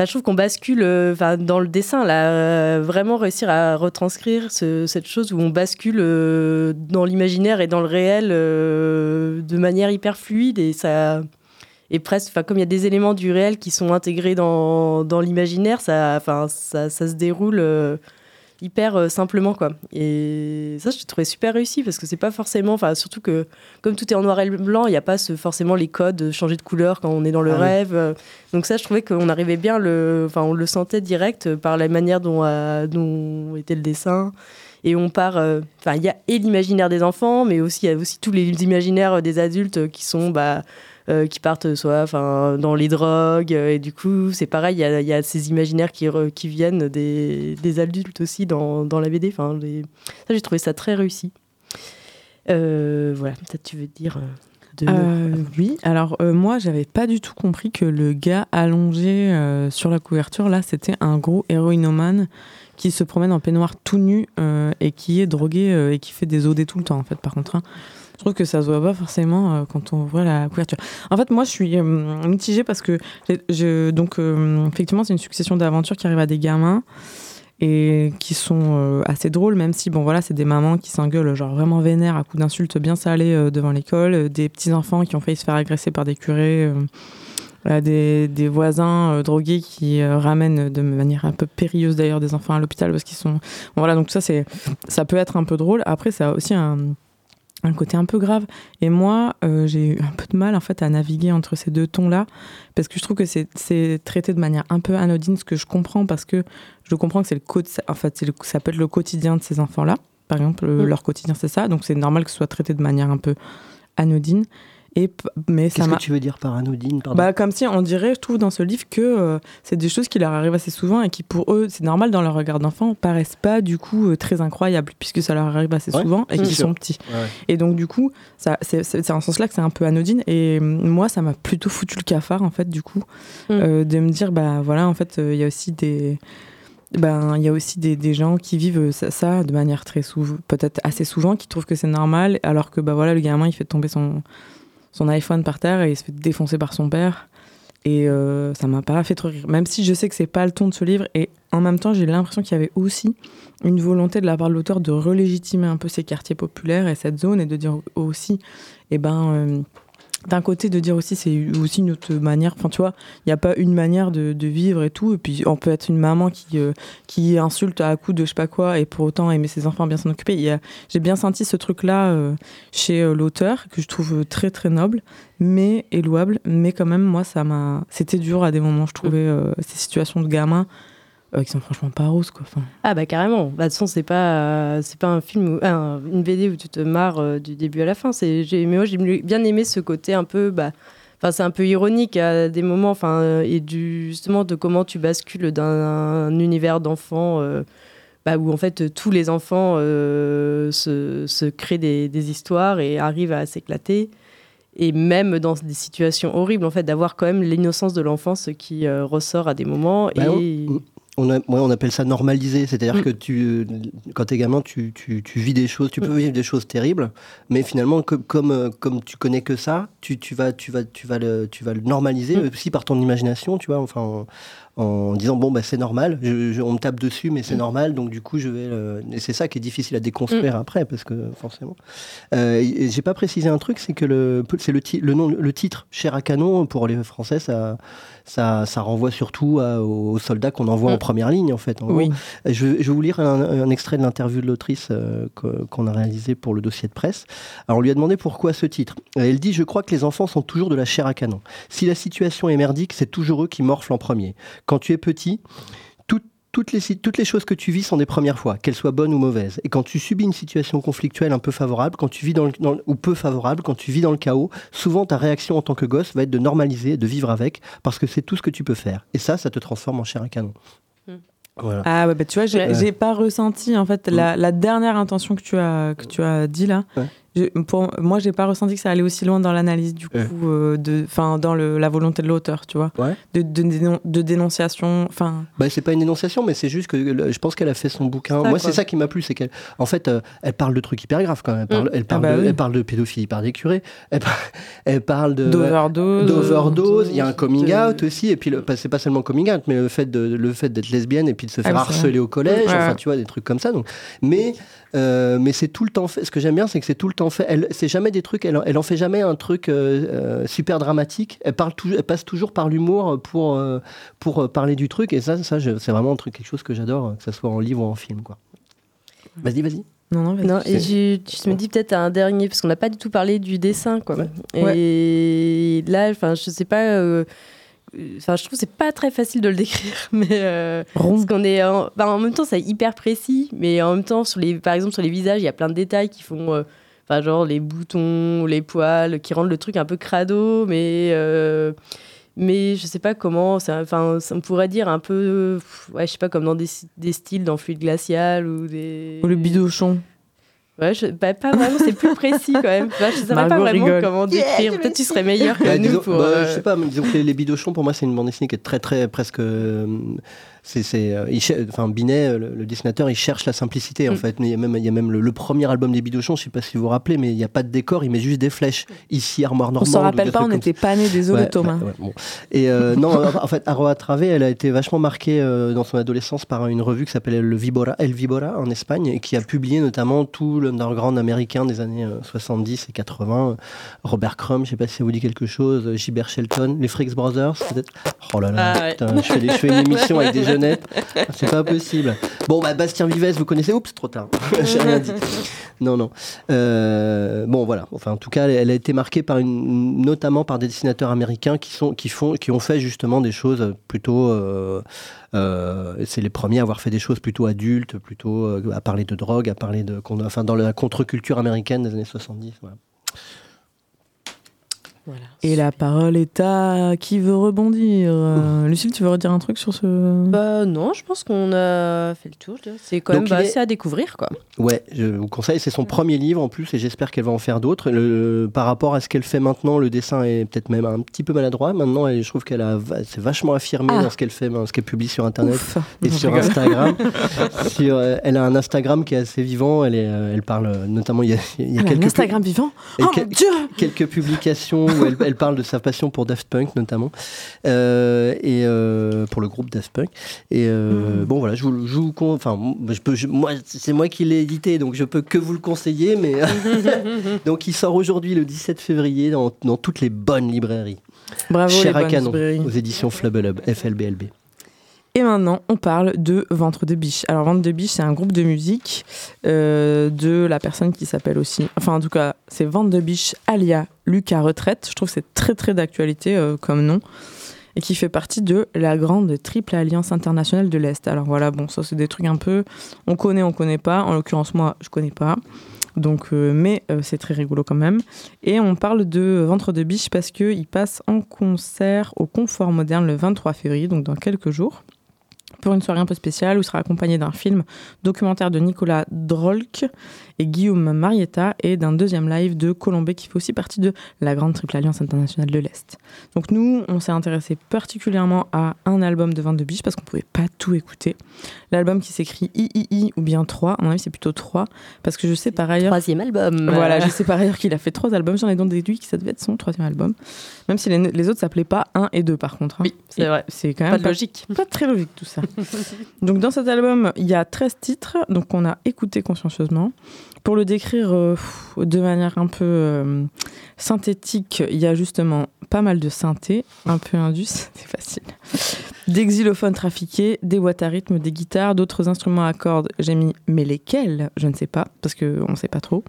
Enfin, je trouve qu'on bascule euh, enfin, dans le dessin, là, euh, vraiment réussir à retranscrire ce- cette chose où on bascule euh, dans l'imaginaire et dans le réel de manière hyper fluide et ça. Et presque, comme il y a des éléments du réel qui sont intégrés dans, l'imaginaire, ça, ça, se déroule hyper euh, simplement, quoi. Et ça, je trouvais super réussi parce que c'est pas forcément, enfin, surtout que comme tout est en noir et blanc, il n'y a pas ce, forcément les codes de changer de couleur quand on est dans le Ah rêve. Euh, Donc ça, je trouvais qu'on arrivait bien le, enfin, on le sentait direct par la manière dont, euh, dont était le dessin. Et on part, euh, enfin, il y a et l'imaginaire des enfants, mais aussi il y a aussi tous les imaginaires des adultes qui sont, bah, euh, qui partent soit, enfin, dans les drogues. euh, Et du coup, c'est pareil, il y y a ces imaginaires qui, re- qui viennent des, des adultes aussi dans, dans la BD. Enfin, les... ça, j'ai trouvé ça très réussi. Euh, voilà, peut-être tu veux dire. euh. Euh, oui, alors euh, moi j'avais pas du tout compris que le gars allongé euh, sur la couverture là c'était un gros héroïnomane qui se promène en peignoir tout nu euh, et qui est drogué euh, et qui fait des OD tout le temps en fait par contre. hein. Je trouve que ça se voit pas forcément euh, quand on voit la couverture. En fait, moi, je suis euh, mitigée parce que donc euh, effectivement, c'est une succession d'aventures qui arrivent à des gamins et qui sont assez drôles, même si bon voilà, c'est des mamans qui s'engueulent genre vraiment vénères à coups d'insultes bien salées devant l'école, des petits enfants qui ont failli se faire agresser par des curés. des, voisins drogués qui ramènent de manière un peu périlleuse d'ailleurs des enfants à l'hôpital parce qu'ils sont bon, voilà donc ça ça peut être un peu drôle après ça a aussi un, un côté un peu grave. Et moi euh, j'ai eu un peu de mal en fait à naviguer entre ces deux tons là parce que je trouve que c'est c'est traité de manière un peu anodine ce que je comprends parce que je comprends que c'est le en fait c'est le- ça peut être le quotidien de ces enfants là par exemple euh, Mm. leur quotidien c'est ça. Donc c'est normal que ce soit traité de manière un peu anodine et mais ça Qu'est-ce que tu veux dire par anodine pardon bah, comme si on dirait, je trouve, dans ce livre que euh, c'est des choses qui leur arrivent assez souvent et qui, pour eux, c'est normal dans leur regard d'enfant, paraissent pas du coup euh, très incroyables puisque ça leur arrive assez Ouais, souvent et qu'ils sont petits. Ouais. Et donc, du coup, ça, c'est, c'est, c'est en ce sens-là que c'est un peu anodine. Et euh, moi, ça m'a plutôt foutu le cafard, en fait, du coup, Mm. euh, de me dire, bah voilà, en fait, euh, il y a aussi des. Ben, il y a aussi des, des gens qui vivent ça, ça de manière très souvent, peut-être assez souvent, qui trouvent que c'est normal, alors que bah voilà, le gamin il fait tomber son, son iPhone par terre et il se fait défoncer par son père. Et euh, ça m'a pas fait trop rire. Même si je sais que c'est pas le ton de ce livre. Et en même temps, j'ai l'impression qu'il y avait aussi une volonté de la part de l'auteur de relégitimer un peu ces quartiers populaires et cette zone et de dire aussi, eh ben, euh, d'un côté, de dire aussi, c'est aussi une autre manière. Enfin, tu vois, il n'y a pas une manière de, vivre et tout. Et puis, on peut être une maman qui, euh, qui insulte à coups de je sais pas quoi et pour autant aimer ses enfants, bien s'en occuper. J'ai bien senti ce truc-là euh, chez euh, l'auteur que je trouve très très noble, mais et louable. Mais quand même, moi, ça m'a. C'était dur à des moments. Je trouvais ces situations de gamins euh, qui sont franchement pas roses, quoi. Enfin, Ah bah carrément. Bah, de toute façon, c'est pas, euh, c'est pas un film, où, un- une BD où tu te marres euh, du début à la fin. C'est, j'ai, mais moi, j'ai bien aimé ce côté un peu, bah, Enfin, c'est un peu ironique à des moments, enfin, et du, justement de comment tu bascules d'un univers d'enfants euh, bah, où en fait tous les enfants euh, se, se, créent des, des, histoires et arrivent à s'éclater. Et même dans des situations horribles, en fait, d'avoir quand même l'innocence de l'enfance qui euh, ressort à des moments. Bah, et... on, a, ouais, on, appelle ça normaliser, c'est-à-dire mm. que tu, quand tu es gamin, tu, tu, tu, vis des choses, tu peux mm. vivre des choses terribles, mais finalement, comme, comme, comme tu connais que ça, tu, tu, vas, tu, vas, tu, vas le, tu vas le normaliser mm. aussi par ton imagination, tu vois, enfin, en disant bon bah c'est normal, je, je, on me tape dessus mais c'est mm. normal donc du coup je vais euh, et c'est ça qui est difficile à déconstruire après parce que forcément. Euh, J'ai pas précisé un truc c'est que le c'est le, le nom le titre cher à canon pour les Français ça ça, ça renvoie surtout à, aux soldats qu'on envoie mm. en première ligne en fait. En oui. Je, je, vais vous lire un, un extrait de l'interview de l'autrice euh, qu'on a réalisé pour le dossier de presse. Alors on lui a demandé pourquoi ce titre. Elle dit je crois que les enfants sont toujours de la chair à canon. Si la situation est merdique c'est toujours eux qui morflent en premier quand tu es petit, toutes, les, toutes les choses que tu vis sont des premières fois, qu'elles soient bonnes ou mauvaises. Et quand tu subis une situation conflictuelle un peu favorable, quand tu vis dans, le, dans ou peu favorable, quand tu vis dans le chaos, souvent ta réaction en tant que gosse va être de normaliser, de vivre avec, parce que c'est tout ce que tu peux faire. Et ça, ça te transforme en chair à canon. Voilà. Ah ouais, bah tu vois, j'ai ouais. pas ressenti en fait la, la, dernière intention que tu as que tu as dit là. Ouais. Je, pour moi, j'ai pas ressenti que ça allait aussi loin dans l'analyse du coup, euh, de, enfin dans le, la volonté de l'auteur, tu vois, ouais. de, de, dénon de, dénonciation, enfin. Bah c'est pas une dénonciation, mais c'est juste que je pense qu'elle a fait son bouquin. Ça, moi, c'est ça qui m'a plu, c'est qu'elle, en fait, euh, elle parle de trucs hyper graves quand même. Elle parle, mmh. elle parle, ah bah de, oui. elle parle de pédophilie par des curés. Elle, par, elle parle de d'overdose. D'overdose. Il y a un coming out aussi, et puis c'est pas seulement coming out, mais le fait de le fait d'être lesbienne et puis de se faire ah, harceler au collège, ouais. enfin tu vois des trucs comme ça. Donc, mais euh, mais c'est tout le temps fait. Ce que j'aime bien, c'est que c'est tout le temps fait. Elle, c'est jamais des trucs. Elle, elle en fait jamais un truc euh, euh, super dramatique. Elle parle tout, elle passe toujours par l'humour pour euh, pour parler du truc. Et ça, ça, c'est vraiment un truc, quelque chose que j'adore, que ça soit en livre ou en film, quoi. Vas-y, vas-y. Non, non, non et je, je, me dis peut-être un dernier, parce qu'on n'a pas du tout parlé du dessin, quoi. Ouais. Et ouais. là, enfin, je sais pas. Enfin, je trouve que c'est pas très facile de le décrire, mais euh, parce qu'on est en, ben, en, même temps c'est hyper précis, mais en même temps sur les, par exemple sur les visages, il y a plein de détails qui font, euh, enfin genre les boutons, les poils, qui rendent le truc un peu crado, mais euh, mais je sais pas comment, enfin on pourrait dire un peu, ouais je sais pas comme dans des, des styles dans fluide glacial ou des. Ou le bidochon. Ouais, je, bah, pas vraiment, c'est plus précis quand même. Je ne saurais pas vraiment rigole. comment décrire. Yeah, Peut-être tu serais meilleur que bah, nous. Disons, pour, bah, euh... Je sais pas, mais disons que les, les Bidochons, pour moi, c'est une bande dessinée qui est très, très, presque. Euh, c'est, c'est, euh, enfin, Binet, le, le, dessinateur, il cherche la simplicité en mm. fait. Mais il y a même, il y a même le, le, premier album des Bidochons, je sais pas si vous vous rappelez, mais il n'y a pas de décor, il met juste des flèches. Ici, armoire normande. On s'en rappelle pas, on n'était pas nés, désolé ouais, Thomas. Ouais, bon. Et euh, non, en fait, Aroa Travé, elle a été vachement marquée euh, dans son adolescence par une revue qui s'appelle le Vibora, El Vibora en Espagne, et qui a publié notamment tout l'underground américain des années 70 et 80. Robert Crumb, je sais pas si ça vous dit quelque chose, Gilbert Shelton, les Fricks Brothers, peut-être. Oh là là, ah, putain, je, fais des, je fais une émission avec des C'est pas possible. Bon, bah, Bastien Vives, vous connaissez Oups, trop tard. J'ai rien dit. Non, non. Euh, bon, voilà. Enfin, en tout cas, elle a été marquée par une, notamment par des dessinateurs américains qui, sont, qui, font, qui ont fait justement des choses plutôt. Euh, euh, c'est les premiers à avoir fait des choses plutôt adultes, plutôt à parler de drogue, à parler de. Enfin, dans la contre-culture américaine des années 70. Voilà. Voilà. Et la parole est à qui veut rebondir euh, Lucille, tu veux redire un truc sur ce Bah non, je pense qu'on a fait le tour. C'est quand Donc même bah, assez est... à découvrir, quoi. Ouais, je vous conseille. C'est son premier livre en plus, et j'espère qu'elle va en faire d'autres. Par rapport à ce qu'elle fait maintenant, le dessin est peut-être même un petit peu maladroit. Maintenant, elle, je trouve qu'elle a s'est vachement affirmée ah. dans ce qu'elle fait, dans ce qu'elle publie sur Internet Ouf. et sur Instagram. sur, euh, elle a un Instagram qui est assez vivant. Elle, est, euh, elle parle notamment. Il y a, il y a quelques un Instagram vivant? Oh mon Dieu Quelques publications où elle, elle, parle de sa passion pour Daft Punk notamment euh, et euh, pour le groupe Daft Punk et euh, mmh. bon voilà je vous, je vous enfin je peux je, moi c'est moi qui l'ai édité donc je peux que vous le conseiller mais donc il sort aujourd'hui le 17 février dans, dans, toutes les bonnes librairies bravo Cher les à canon librairies. aux éditions Flubelub FLBLB et maintenant, on parle de Ventre de Biche. Alors, Ventre de Biche, c'est un groupe de musique euh, de la personne qui s'appelle aussi. Enfin, en tout cas, c'est Ventre de Biche alia Lucas Retraite. Je trouve que c'est très, très d'actualité euh, comme nom. Et qui fait partie de la grande triple alliance internationale de l'Est. Alors voilà, bon, ça, c'est des trucs un peu. On connaît, on connaît pas. En l'occurrence, moi, je connais pas. Donc, euh, mais c'est très rigolo quand même. Et on parle de Ventre de biche parce qu'il passe en concert au Confort Moderne le 23 février, donc dans quelques jours pour une soirée un peu spéciale où il sera accompagné d'un film documentaire de Nicolas Drolk et Guillaume Marietta et d'un deuxième live de Colombé qui fait aussi partie de la Grande Triple Alliance Internationale de l'Est. Donc nous, on s'est intéressé particulièrement à un album de 22 biches parce qu'on pouvait pas tout écouter. L'album qui s'écrit III ou bien 3, à mon avis c'est plutôt 3 parce que je sais par ailleurs... Troisième album. Voilà, je sais par ailleurs qu'il a fait trois albums, j'en ai donc déduit que ça devait être son troisième album. Même si les, les autres s'appelaient pas 1 et 2 par contre. hein. Oui, c'est vrai. C'est quand même Pas de logique. Pas très logique tout ça. donc dans cet album, il y a 13 titres, donc on a écouté consciencieusement. Pour le décrire euh, de manière un peu euh, synthétique, il y a justement pas mal de synthé, un peu indus, c'est facile. Des xylophones trafiqués, des boîtes à rythme, des guitares, d'autres instruments à cordes, j'ai mis mais lesquels? Je ne sais pas, parce qu'on ne sait pas trop.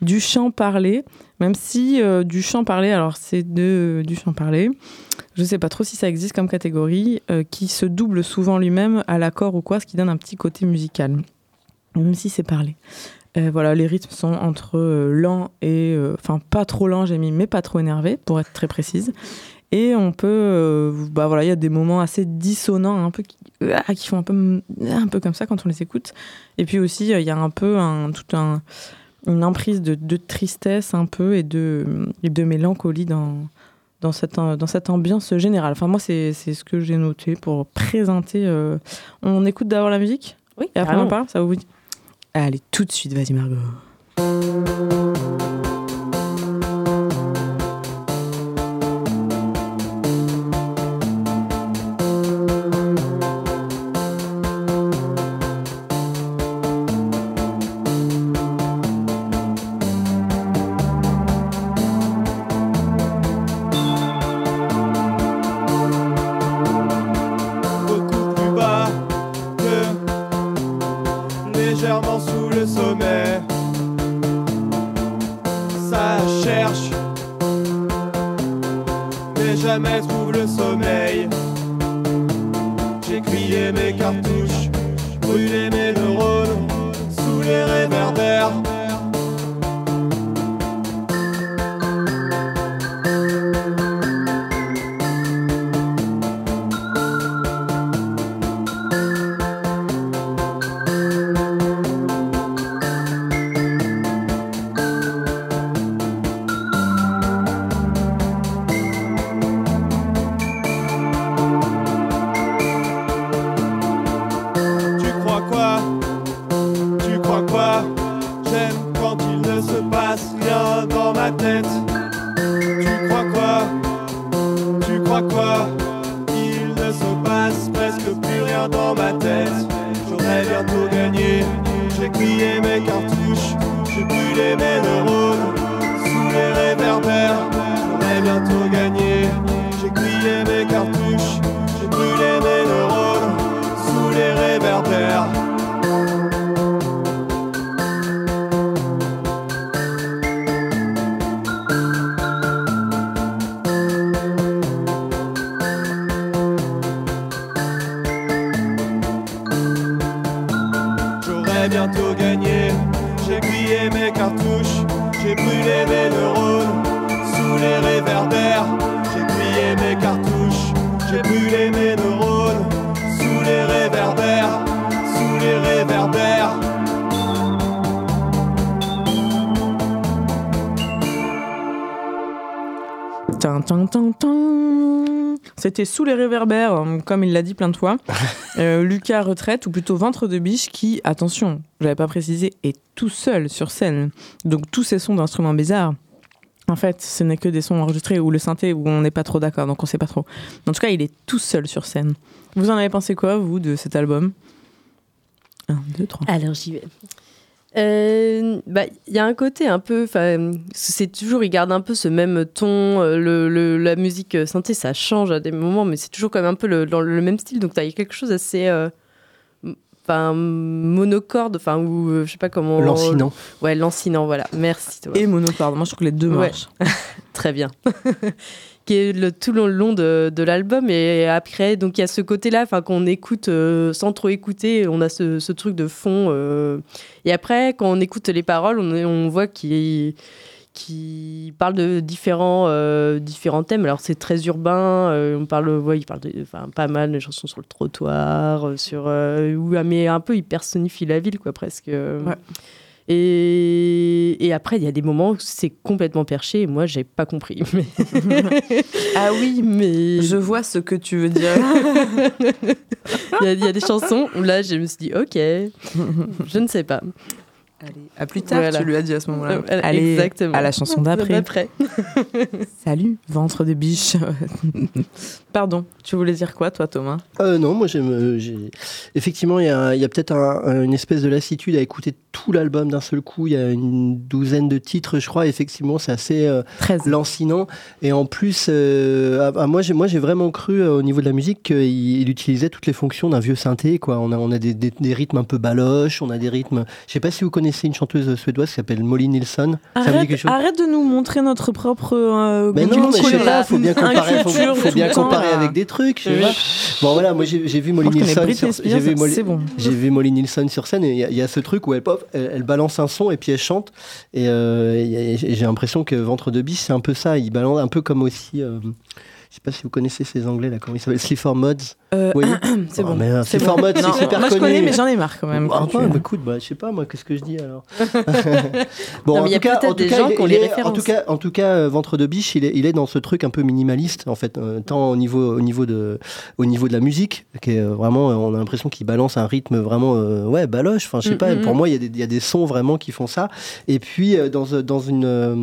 Du chant parlé, même si euh, du chant parlé, alors c'est de, du chant parlé, je ne sais pas trop si ça existe comme catégorie, euh, qui se double souvent lui-même à l'accord ou quoi, ce qui donne un petit côté musical, même si c'est parlé. Euh, voilà, les rythmes sont entre euh, lent et. euh, Enfin, pas trop lent, j'ai mis, mais pas trop énervé, pour être très précise. Et on peut. euh, bah voilà, il y a des moments assez dissonants, un peu qui, ah, qui font un peu, un peu comme ça quand on les écoute. Et puis aussi, euh, il y a un peu un, tout un, une emprise de, de tristesse, un peu, et de, et de mélancolie dans, dans, cette, dans cette ambiance générale. Enfin, moi, c'est ce que j'ai noté pour présenter. euh, On écoute d'abord la musique Oui, et après on parle, ça vous dit Allez, tout de suite, vas-y Margot. J'ai grillé mes cartouches. J'ai brûlé mes neurones sous les réverbères. J'ai grillé mes cartouches. J'ai brûlé mes neurones sous les réverbères. Sous les réverbères. Tin, tin, tin. C'était sous les réverbères, euh, comme il l'a dit plein de fois. Euh, Lucas Retraite, ou plutôt Ventre de Biche, qui, attention, je l'avais pas précisé, est tout seul sur scène. Donc tous ces sons d'instruments bizarres, en fait, ce n'est que des sons enregistrés ou le synthé où on n'est pas trop d'accord, donc on sait pas trop. En tout cas, il est tout seul sur scène. Vous en avez pensé quoi, vous, de cet album? Un, deux, trois. Alors j'y vais. Euh, bah, Il y a un côté un peu, enfin, c'est toujours, il garde un peu ce même ton, euh, le, le- la musique euh, synthé, ça change à des moments, mais c'est toujours quand même un peu le, dans le même style, donc tu as quelque chose assez, euh, enfin, monocorde, enfin, ou euh, je sais pas comment. Lancinant. Ouais, lancinant, voilà. Merci. Thomas. Et monocorde. Moi, je trouve que les deux Ouais. marchent. Très bien. qui est tout le long de, l'album. Et après, donc il y a ce côté-là, enfin qu'on écoute euh, sans trop écouter, on a ce, truc de fond. euh. et après, quand on écoute les paroles, on, voit qu'il qui parle de différents, euh, différents thèmes. Alors c'est très urbain, on parle, ouais, il parle de, pas mal de chansons sur le trottoir, sur, où, mais un peu il personnifie la ville quoi presque. Et, et après, il y a des moments où c'est complètement perché et moi, j'ai pas compris. Mais... ah oui, mais je vois ce que tu veux dire. il, y a, il y a des chansons où là, je me suis dit, ok, je ne sais pas. Allez, à plus tard, Voilà. tu lui as dit à ce moment-là. Euh, Allez, exactement. à la chanson d'après. Salut, ventre de biche. Pardon, tu voulais dire quoi, toi, Thomas? Euh, non, moi j'aime. euh, j'ai- Effectivement, il y a, il y a peut-être un- un- une espèce de lassitude à écouter tout l'album d'un seul coup. Il y a une douzaine de titres, je crois. Effectivement, c'est assez euh, lancinant. Et en plus, euh, ah, ah, moi j'ai moi j'ai vraiment cru euh, au niveau de la musique qu'il il utilisait toutes les fonctions d'un vieux synthé. Quoi. On a on a des, des- des rythmes un peu baloches, on a des rythmes. Je sais pas si vous connaissez une chanteuse suédoise qui s'appelle Molly Nilsson. Arrête, chose? arrête de nous montrer notre propre. mais non, mais je sais pas, faut bien comparer, faut, bien comparer avec des trucs. je sais Oui. pas. Bon voilà, moi j'ai vu Molly Nilsson j'ai vu Molly, c'est bon. j'ai vu Molly Nilsson sur scène et il y a- il y, a ce truc où elle pop, elle, balance un son et puis elle chante et, euh, j'ai l'impression que Ventre de biche c'est un peu ça, il balance un peu comme aussi. euh, je sais pas si vous connaissez ces anglais là, comment ils s'appellent Sleaford Mods. Euh, Vous voyez c'est bon. c'est bon. Non, c'est super Moi, je connu. connais, mais j'en ai marre quand même. Ah, bah, écoute, bah, je sais pas moi, qu'est-ce que je dis alors Bon, Non, en y tout cas, en tout cas, il- il les est-. En tout cas, en tout cas, euh, Ventre de biche, il est, il est dans ce truc un peu minimaliste, en fait, euh, tant au niveau, au niveau de, au niveau de la musique, qui est euh, vraiment, euh, on a l'impression qu'il balance un rythme vraiment, euh, ouais, baloche. Enfin, je sais Mm, pas. mm, Pour mm. moi, il y, a des- il y a des sons vraiment qui font ça. Et puis euh, dans, euh, dans une, euh,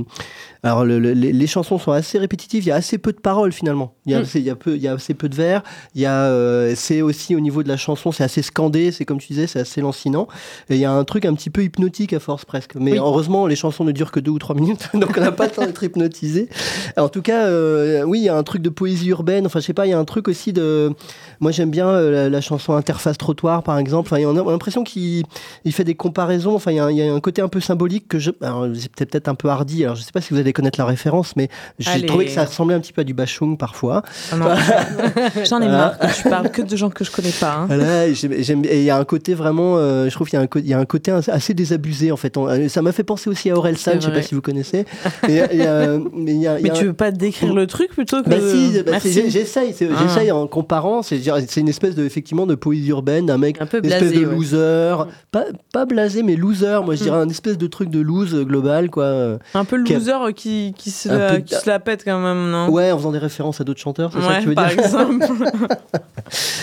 alors le- le- les, les chansons sont assez répétitives. Il y a assez peu de paroles finalement. Il y a, il y a peu, il y a assez peu de vers. Il y a, euh, c'est aussi au niveau de la chanson, c'est assez scandé. C'est comme tu disais, c'est assez lancinant. Et il y a un truc un petit peu hypnotique à force presque. Mais Oui. heureusement, les chansons ne durent que deux ou trois minutes, donc on n'a pas le temps d'être hypnotisé. En tout cas, euh, oui, il y a un truc de poésie urbaine. Enfin, je sais pas, il y a un truc aussi de. Moi, j'aime bien euh, la, la chanson Interface Trottoir, par exemple. Enfin, il y en a- on a l'impression qu'il il fait des comparaisons. Enfin, il y, a, un- il y a un côté un peu symbolique que je. Alors, c'est peut-être un peu hardi. Alors, je sais pas si vous allez connaître la référence, mais j'ai trouvé que ça ressemblait un petit peu à du Bachung parfois. J'en ai marre. Tu parles que de gens que je connais pas. hein. Voilà, et il y a un côté vraiment, euh, je trouve qu'il y, a un co- il y a un côté assez- désabusé en fait. On- euh, ça m'a fait penser aussi à Aurel San, je sais pas si vous connaissez. Et, et, euh, mais y a- tu un- veux pas décrire le truc plutôt que. bah si, bah j'essaye, Ah. j'essaye en comparant. C'est une espèce de effectivement de poésie urbaine d'un mec, Un peu une espèce blasé, de ouais. loser, pas pas blasé mais loser. Moi je dirais un espèce de truc de lose euh, global quoi. Un peu loser qui, qui, se la, peu- qui se la pète quand même, non? Ouais, en faisant des références à d'autres chanteurs, c'est ça que tu veux par dire? exemple.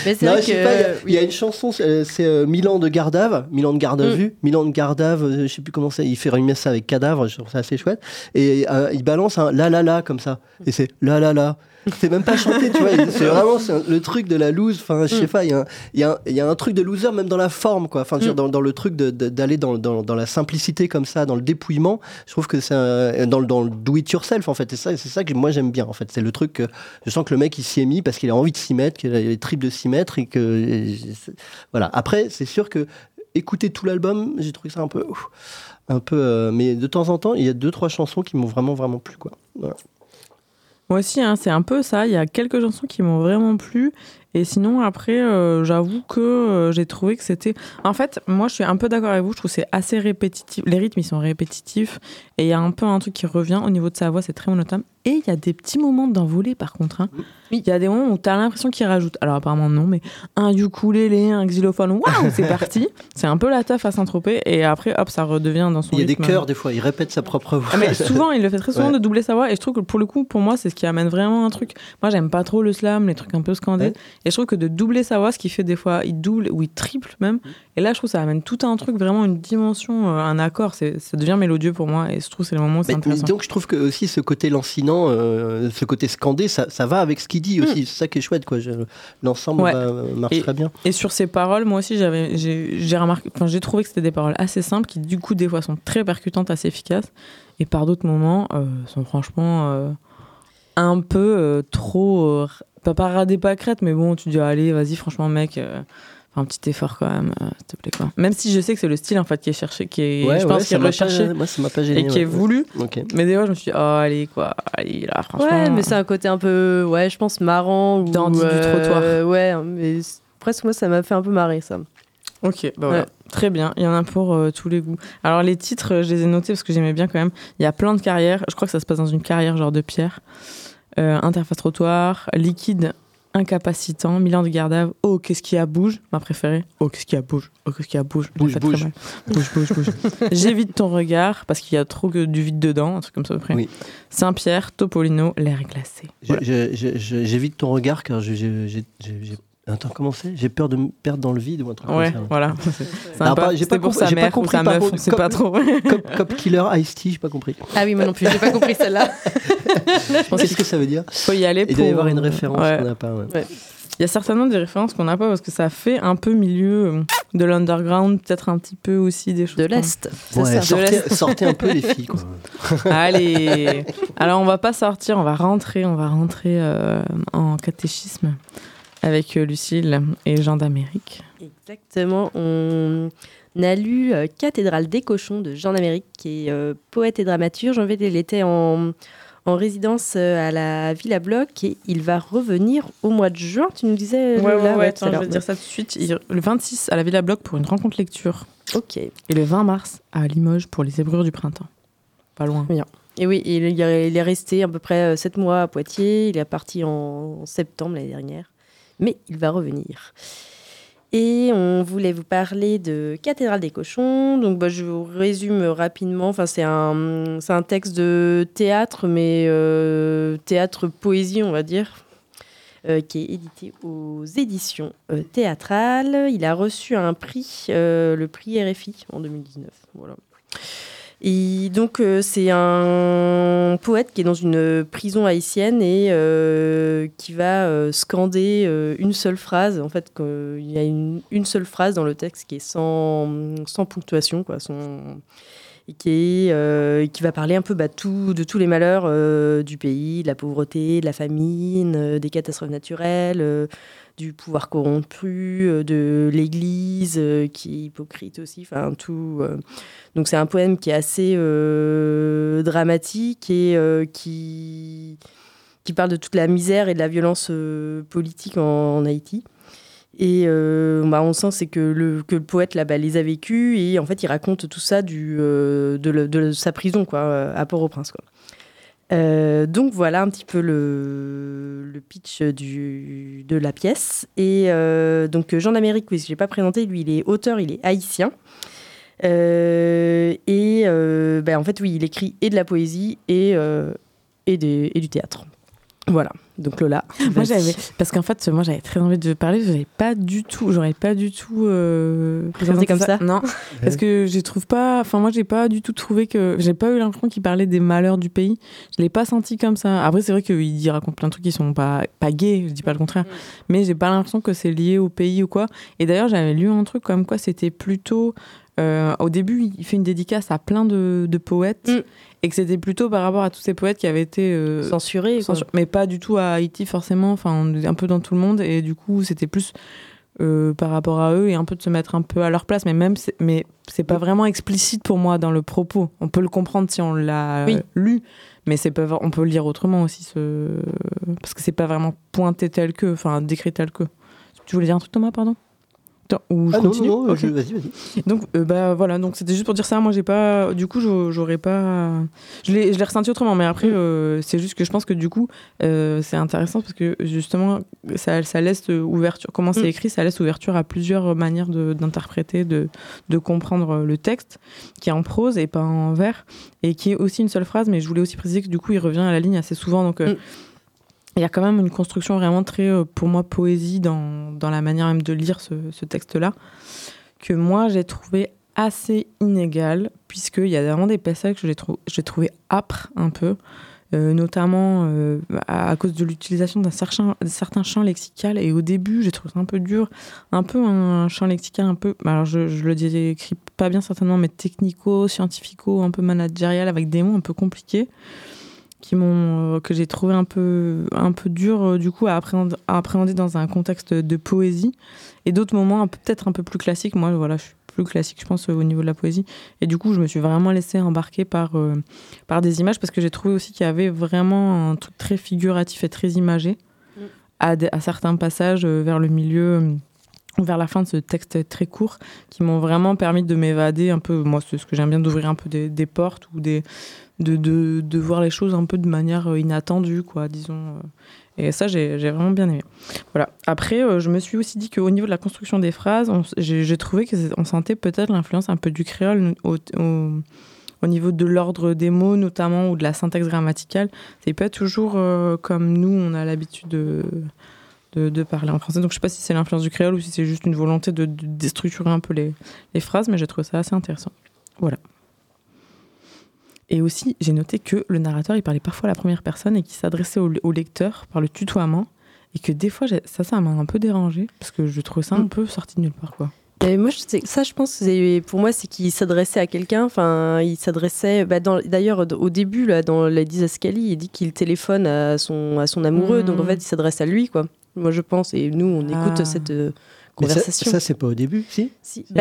Mais Non, vrai je sais que. pas, il y a- il y, a une chanson, c'est euh, euh, Milan de Gardave, Milan de garde à Mm. Milan de Gardave, euh, je sais plus comment c'est, il fait réunir ça avec cadavre, je trouve ça assez chouette. Et euh, il balance un la la la comme ça. Et c'est la la la. C'est même pas chanté, tu vois. C'est vraiment c'est un- le truc de la loose. Enfin, je sais Mm. pas, il y, a un- il y, y a un truc de loser même dans la forme, quoi. Enfin, Mm. dans, dans le truc d'aller dans, dans, dans la simplicité comme ça, dans le dépouillement. Je trouve que c'est dans, le- do it yourself, en fait. Et ça, c'est ça que moi j'aime bien, en fait. C'est le truc que je sens que le mec il s'y est mis parce qu'il a envie de s'y mettre, qu'il a les tripes de s'y mettre et que et c'est- voilà. Après, c'est sûr que écouter tout l'album, j'ai trouvé ça un peu, ouf, un peu. euh, mais de temps en temps, il y a deux trois chansons qui m'ont vraiment vraiment plu, quoi. Voilà. Moi aussi, hein, c'est un peu ça. Il y a quelques chansons qui m'ont vraiment plu. Et sinon, après, euh, j'avoue que euh, j'ai trouvé que c'était. En fait, moi, je suis un peu d'accord avec vous. Je trouve que c'est assez répétitif. Les rythmes, ils sont répétitifs. Et il y a un peu un truc qui revient au niveau de sa voix. C'est très monotone. Et il y a des petits moments d'envolée, par contre. hein. Il y a des moments où tu as l'impression qu'il rajoute. Alors, apparemment, non, mais un ukulélé, un xylophone. Waouh, c'est parti. C'est un peu la teuf à Saint-Tropez. Et après, hop, ça redevient dans son Il y a des chœurs des fois, il répète sa propre voix. Ah, mais souvent, il le fait très souvent Ouais. de doubler sa voix. Et je trouve que pour le coup, pour moi, c'est ce qui amène vraiment un truc. Moi, j'aime pas trop le slam, les trucs un peu scandés. Ouais. Et je trouve que de doubler sa voix, ce qui fait des fois, il double ou il triple même. Et là, je trouve que ça amène tout un truc, vraiment une dimension, euh, un accord. C'est, ça devient mélodieux pour moi. Et je trouve que c'est le moment où c'est intéressant. donc je trouve que aussi ce côté lancinant, euh, ce côté scandé, ça, ça va avec ce qu'il dit aussi. C'est ça qui est chouette, quoi. L'ensemble. Ouais. va- marche Et- très bien. Et sur ces paroles, moi aussi, j'avais, j'ai, remarqué, enfin, j'ai trouvé que c'était des paroles assez simples qui, du coup, des fois sont très percutantes, assez efficaces. Et par d'autres moments, euh, sont franchement euh, un peu euh, trop. euh, pas pas radé pas crête, mais bon, tu dis, allez, vas-y, franchement, mec. Euh, Enfin, un petit effort quand même, euh, s'il te plaît quoi. Même si je sais que c'est le style en fait qui est cherché, qui est, Ouais, je ouais, pense, qui ça est pas- recherché moi, ça m'a pas gêné. et qui est ouais. voulu. Mais des fois, je me suis dit, oh allez quoi, allez là, franchement. Ouais, mais c'est un côté un peu, ouais, je pense marrant. Ou, Dandy du trottoir. Ouais, mais c- presque moi, ça m'a fait un peu marrer, ça. Ok, bah voilà. Ouais. Très bien, il y en a pour euh, tous les goûts. Alors les titres, euh, je les ai notés parce que j'aimais bien quand même. Il y a plein de carrières, je crois que ça se passe dans une carrière genre de pierre. Euh, interface trottoir, liquide incapacitant, Milan de Gardave, oh qu'est-ce qu'il y a bouge, ma préférée. Oh qu'est-ce qu'il y a bouge, oh qu'est-ce qu'il y a bouge. Bouge, bouge. Bouge, bouge, bouge. J'évite ton regard parce qu'il y a trop que du vide dedans, un truc comme ça à peu près. Oui. Saint-Pierre, Topolino, l'air glacé. Je- J'évite ton regard car j'ai. Attends, comment c'est? J'ai peur de me perdre dans le vide ou un truc Ouais, comme ça. voilà. C'est pas- j'ai C'était pas pour sa j'ai pas mère ou compris, meuf, comme- pas trop. Cop, Cop Killer Ice-T, j'ai pas compris. Ah oui, moi non plus, j'ai pas compris celle-là. Qu'est-ce que ça veut dire Faut y aller Il pour... doit y avoir une référence Ouais. qu'on n'a pas. ouais. Il y a certainement des références qu'on n'a pas parce que ça fait un peu milieu euh, de l'underground, peut-être un petit peu aussi des choses. De l'Est. c'est Ouais, sortez un peu les filles. Quoi. Allez Alors on va pas sortir, on va rentrer, on va rentrer euh, en catéchisme avec euh, Lucille et Jean d'Amérique. Exactement. On a lu euh, Cathédrale des cochons de Jean d'Amérique, qui est euh, poète et dramaturge. En fait, il était en, en résidence à la Villa Bloch et il va revenir au mois de juin. Tu nous disais Ouais, ouais, ouais, attends, je vais te dire ça tout de suite. Il- Le 26 à la Villa Bloc pour une rencontre lecture Ok. et le 20 mars à Limoges pour les zébrures du printemps. Pas loin. Et oui, il, il est il est resté à peu près 7 mois à Poitiers. Il est parti en septembre l'année dernière. Mais il va revenir. Et on voulait vous parler de Cathédrale des cochons. Donc, bah, je vous résume rapidement. C'est un, texte de théâtre, mais euh, théâtre-poésie, on va dire, euh, qui est édité aux éditions euh, théâtrales. Il a reçu un prix, le prix RFI, en 2019. Voilà. Et donc, euh, c'est un poète qui est dans une prison haïtienne et euh, qui va euh, scander une seule phrase. En fait, il y a une, seule phrase dans le texte qui est sans, sans ponctuation, quoi, et qui, est, qui va parler un peu bah, tout, de tous les malheurs du pays, de la pauvreté, de la famine, des catastrophes naturelles, du pouvoir corrompu, euh, de l'Église euh, qui est hypocrite aussi, enfin tout. euh. Donc c'est un poème qui est assez dramatique et qui, qui parle de toute la misère et de la violence politique en, Haïti. Et bah, on sent que le, que le poète là, bah, les a vécus et en fait il raconte tout ça du, de, de sa prison quoi, à Port-au-Prince. Quoi. Euh, donc voilà un petit peu le, pitch de la pièce. Et euh, donc Jean d'Amérique, oui, je ne l'ai pas présenté, lui il est auteur, il est haïtien. Euh, et euh, ben, en fait, oui, il écrit et de la poésie et, euh, et, et du théâtre. Voilà. Donc Lola. Moi j'avais parce qu'en fait moi j'avais très envie de parler, j'avais pas du tout, j'aurais pas du tout euh, Présenté comme ça Non, parce que je trouve pas, enfin moi j'ai pas du tout trouvé que j'ai pas eu l'impression qu'il parlait des malheurs du pays. Je l'ai pas senti comme ça. Après c'est vrai qu'il il raconte plein de trucs qui sont pas pas gays, je dis pas le contraire, mais j'ai pas l'impression que c'est lié au pays ou quoi. Et d'ailleurs j'avais lu un truc comme quoi c'était plutôt euh, au début, il fait une dédicace à plein de, de poètes Mm. Et que c'était plutôt par rapport à tous ces poètes qui avaient été euh, censuré. quoi. Censure- mais pas du tout à Haïti forcément, enfin un peu dans tout le monde et du coup c'était plus euh, par rapport à eux et un peu de se mettre un peu à leur place, mais même mais c'est pas vraiment explicite pour moi dans le propos. On peut le comprendre si on l'a Oui. lu, mais c'est pas on peut le lire autrement aussi ce parce que c'est pas vraiment pointé tel que, enfin décrit tel que. Tu voulais dire un truc Thomas, pardon? Ou je Ah continue non, non, vas-y, vas-y. Donc euh, bah voilà, donc c'était juste pour dire ça. Moi j'ai pas, du coup je- j'aurais pas, je l'ai, je l'ai ressenti autrement. Mais après euh, c'est juste que je pense que du coup euh, c'est intéressant parce que justement ça, ça laisse ouverture. Comment c'est Mm. écrit, ça laisse ouverture à plusieurs manières de- d'interpréter, de, de comprendre le texte qui est en prose et pas en vers et qui est aussi une seule phrase. Mais je voulais aussi préciser que du coup il revient à la ligne assez souvent. Donc Mm. Il y a quand même une construction vraiment très, euh, pour moi, poésie dans, dans la manière même de lire ce, texte-là, que moi j'ai trouvé assez inégal, puisqu'il y a vraiment des passages que j'ai trou- trouvé âpres un peu, euh, notamment euh, à, cause de l'utilisation d'un certain, certain champ lexical. Et au début, j'ai trouvé ça un peu dur, un peu un champ lexical un peu, alors je, je le décris pas bien certainement, mais technico, scientifico, un peu managérial, avec des mots un peu compliqués qui m'ont, euh, que j'ai trouvé un peu, un peu dur euh, du coup à appréhender, à appréhender dans un contexte de poésie, et d'autres moments peut-être un peu plus classiques. Moi, voilà, je suis plus classique, je pense, au niveau de la poésie. Et du coup, je me suis vraiment laissée embarquer par, euh, par des images parce que j'ai trouvé aussi qu'il y avait vraiment un truc très figuratif et très imagé à, des- à certains passages euh, vers le milieu, euh, vers la fin de ce texte très court, qui m'ont vraiment permis de m'évader un peu. Moi, c'est ce que j'aime bien, d'ouvrir un peu des, portes ou de, voir les choses un peu de manière euh, inattendue, quoi, disons. euh. Et ça, j'ai vraiment bien aimé. Voilà. Après, euh, je me suis aussi dit qu'au niveau de la construction des phrases, j'ai trouvé qu'on sentait peut-être l'influence un peu du créole au, au, au niveau de l'ordre des mots, notamment, ou de la syntaxe grammaticale. C'est pas toujours comme nous, on a l'habitude de, de, de parler en français. Donc, je sais pas si c'est l'influence du créole ou si c'est juste une volonté de, de déstructurer un peu les, les phrases, mais j'ai trouvé ça assez intéressant. Voilà. Et aussi, j'ai noté que le narrateur, il parlait parfois à la première personne et qu'il s'adressait au, au lecteur par le tutoiement. Et que des fois, ça, ça m'a un peu dérangé parce que je trouvais ça un peu sorti de nulle part, quoi. Et moi, je sais- ça, je pense, pour moi, c'est qu'il s'adressait à quelqu'un. Enfin, il s'adressait. bah, D'ailleurs, au début, là, dans la Dizascali, il dit qu'il téléphone à son, à son amoureux. Mhm. Donc, en fait, il s'adresse à lui, quoi. Moi, je pense. Et nous, on écoute Ah. cette euh, Mais ça, conversation. ça, c'est pas au début, si Si. Si.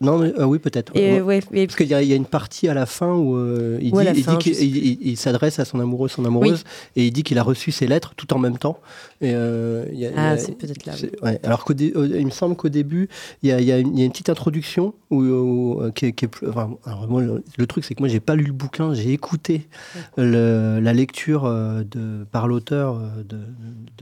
Non, euh, mais, ah oui, peut-être. Et Ouais. ouais, et- Parce qu'il y, y a une partie à la fin où euh, il Ouais, dit, qu'il s'adresse à son amoureux, son amoureuse, et il dit qu'il a reçu ses lettres tout en même temps. Et, euh, y a- Ah, c'est peut-être là. Alors qu'au dé- au- il me semble qu'au début, il y, y y a une petite introduction où, où, euh, qui, est, qui est enfin, alors moi, le, le truc, c'est que moi, j'ai pas lu le bouquin, j'ai écouté le- la lecture euh, de, par l'auteur euh,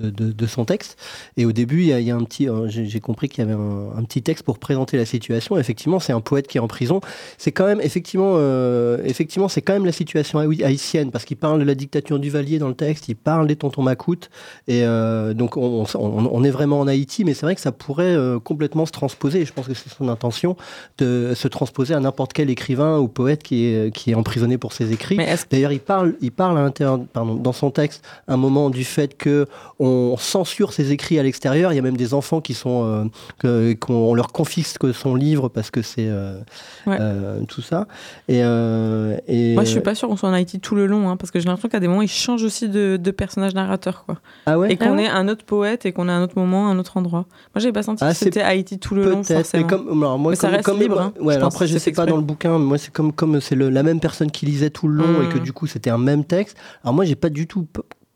de, de, de- son texte. Et au début, il y a, un petit, euh, j'ai compris qu'il y avait un, un petit texte pour présenter la situation. Effectivement, c'est un poète qui est en prison. C'est quand même, effectivement, euh, effectivement, c'est quand même la situation haï- haïtienne parce qu'il parle de la dictature du Valier dans le texte, il parle des tontons Macoutes. Et euh, donc, on, on- on est vraiment en Haïti, mais c'est vrai que ça pourrait euh, complètement se transposer. Et je pense que c'est son intention de se transposer à n'importe quel écrivain ou poète qui est, qui est emprisonné pour ses écrits. D'ailleurs, il parle, il parle à l'intérieur, pardon, dans son texte un moment du fait que on censure ses écrits à l'extérieur. Il y a même des enfants qui sont, qu'on leur confisque son livre parce que c'est euh, Ouais. euh, tout ça. Et, euh, et Moi, je suis pas sûre qu'on soit en Haïti tout le long, hein, parce que j'ai l'impression qu'à des moments, il change aussi de, de personnage narrateur, quoi. Ah ouais? Et qu'on Ah ouais? est un autre poète et qu'on est à un autre moment, un autre endroit. Moi, j'ai pas senti Ah, que c'était Haïti tout le long, forcément. mais comme alors moi, Mais ça comme, reste comme- libre. hein, ouais, je alors après, je sais pas exprès. dans le bouquin, mais moi c'est comme comme c'est la même personne qui lisait tout le long et que du coup c'était un même texte. Alors moi, j'ai pas du tout,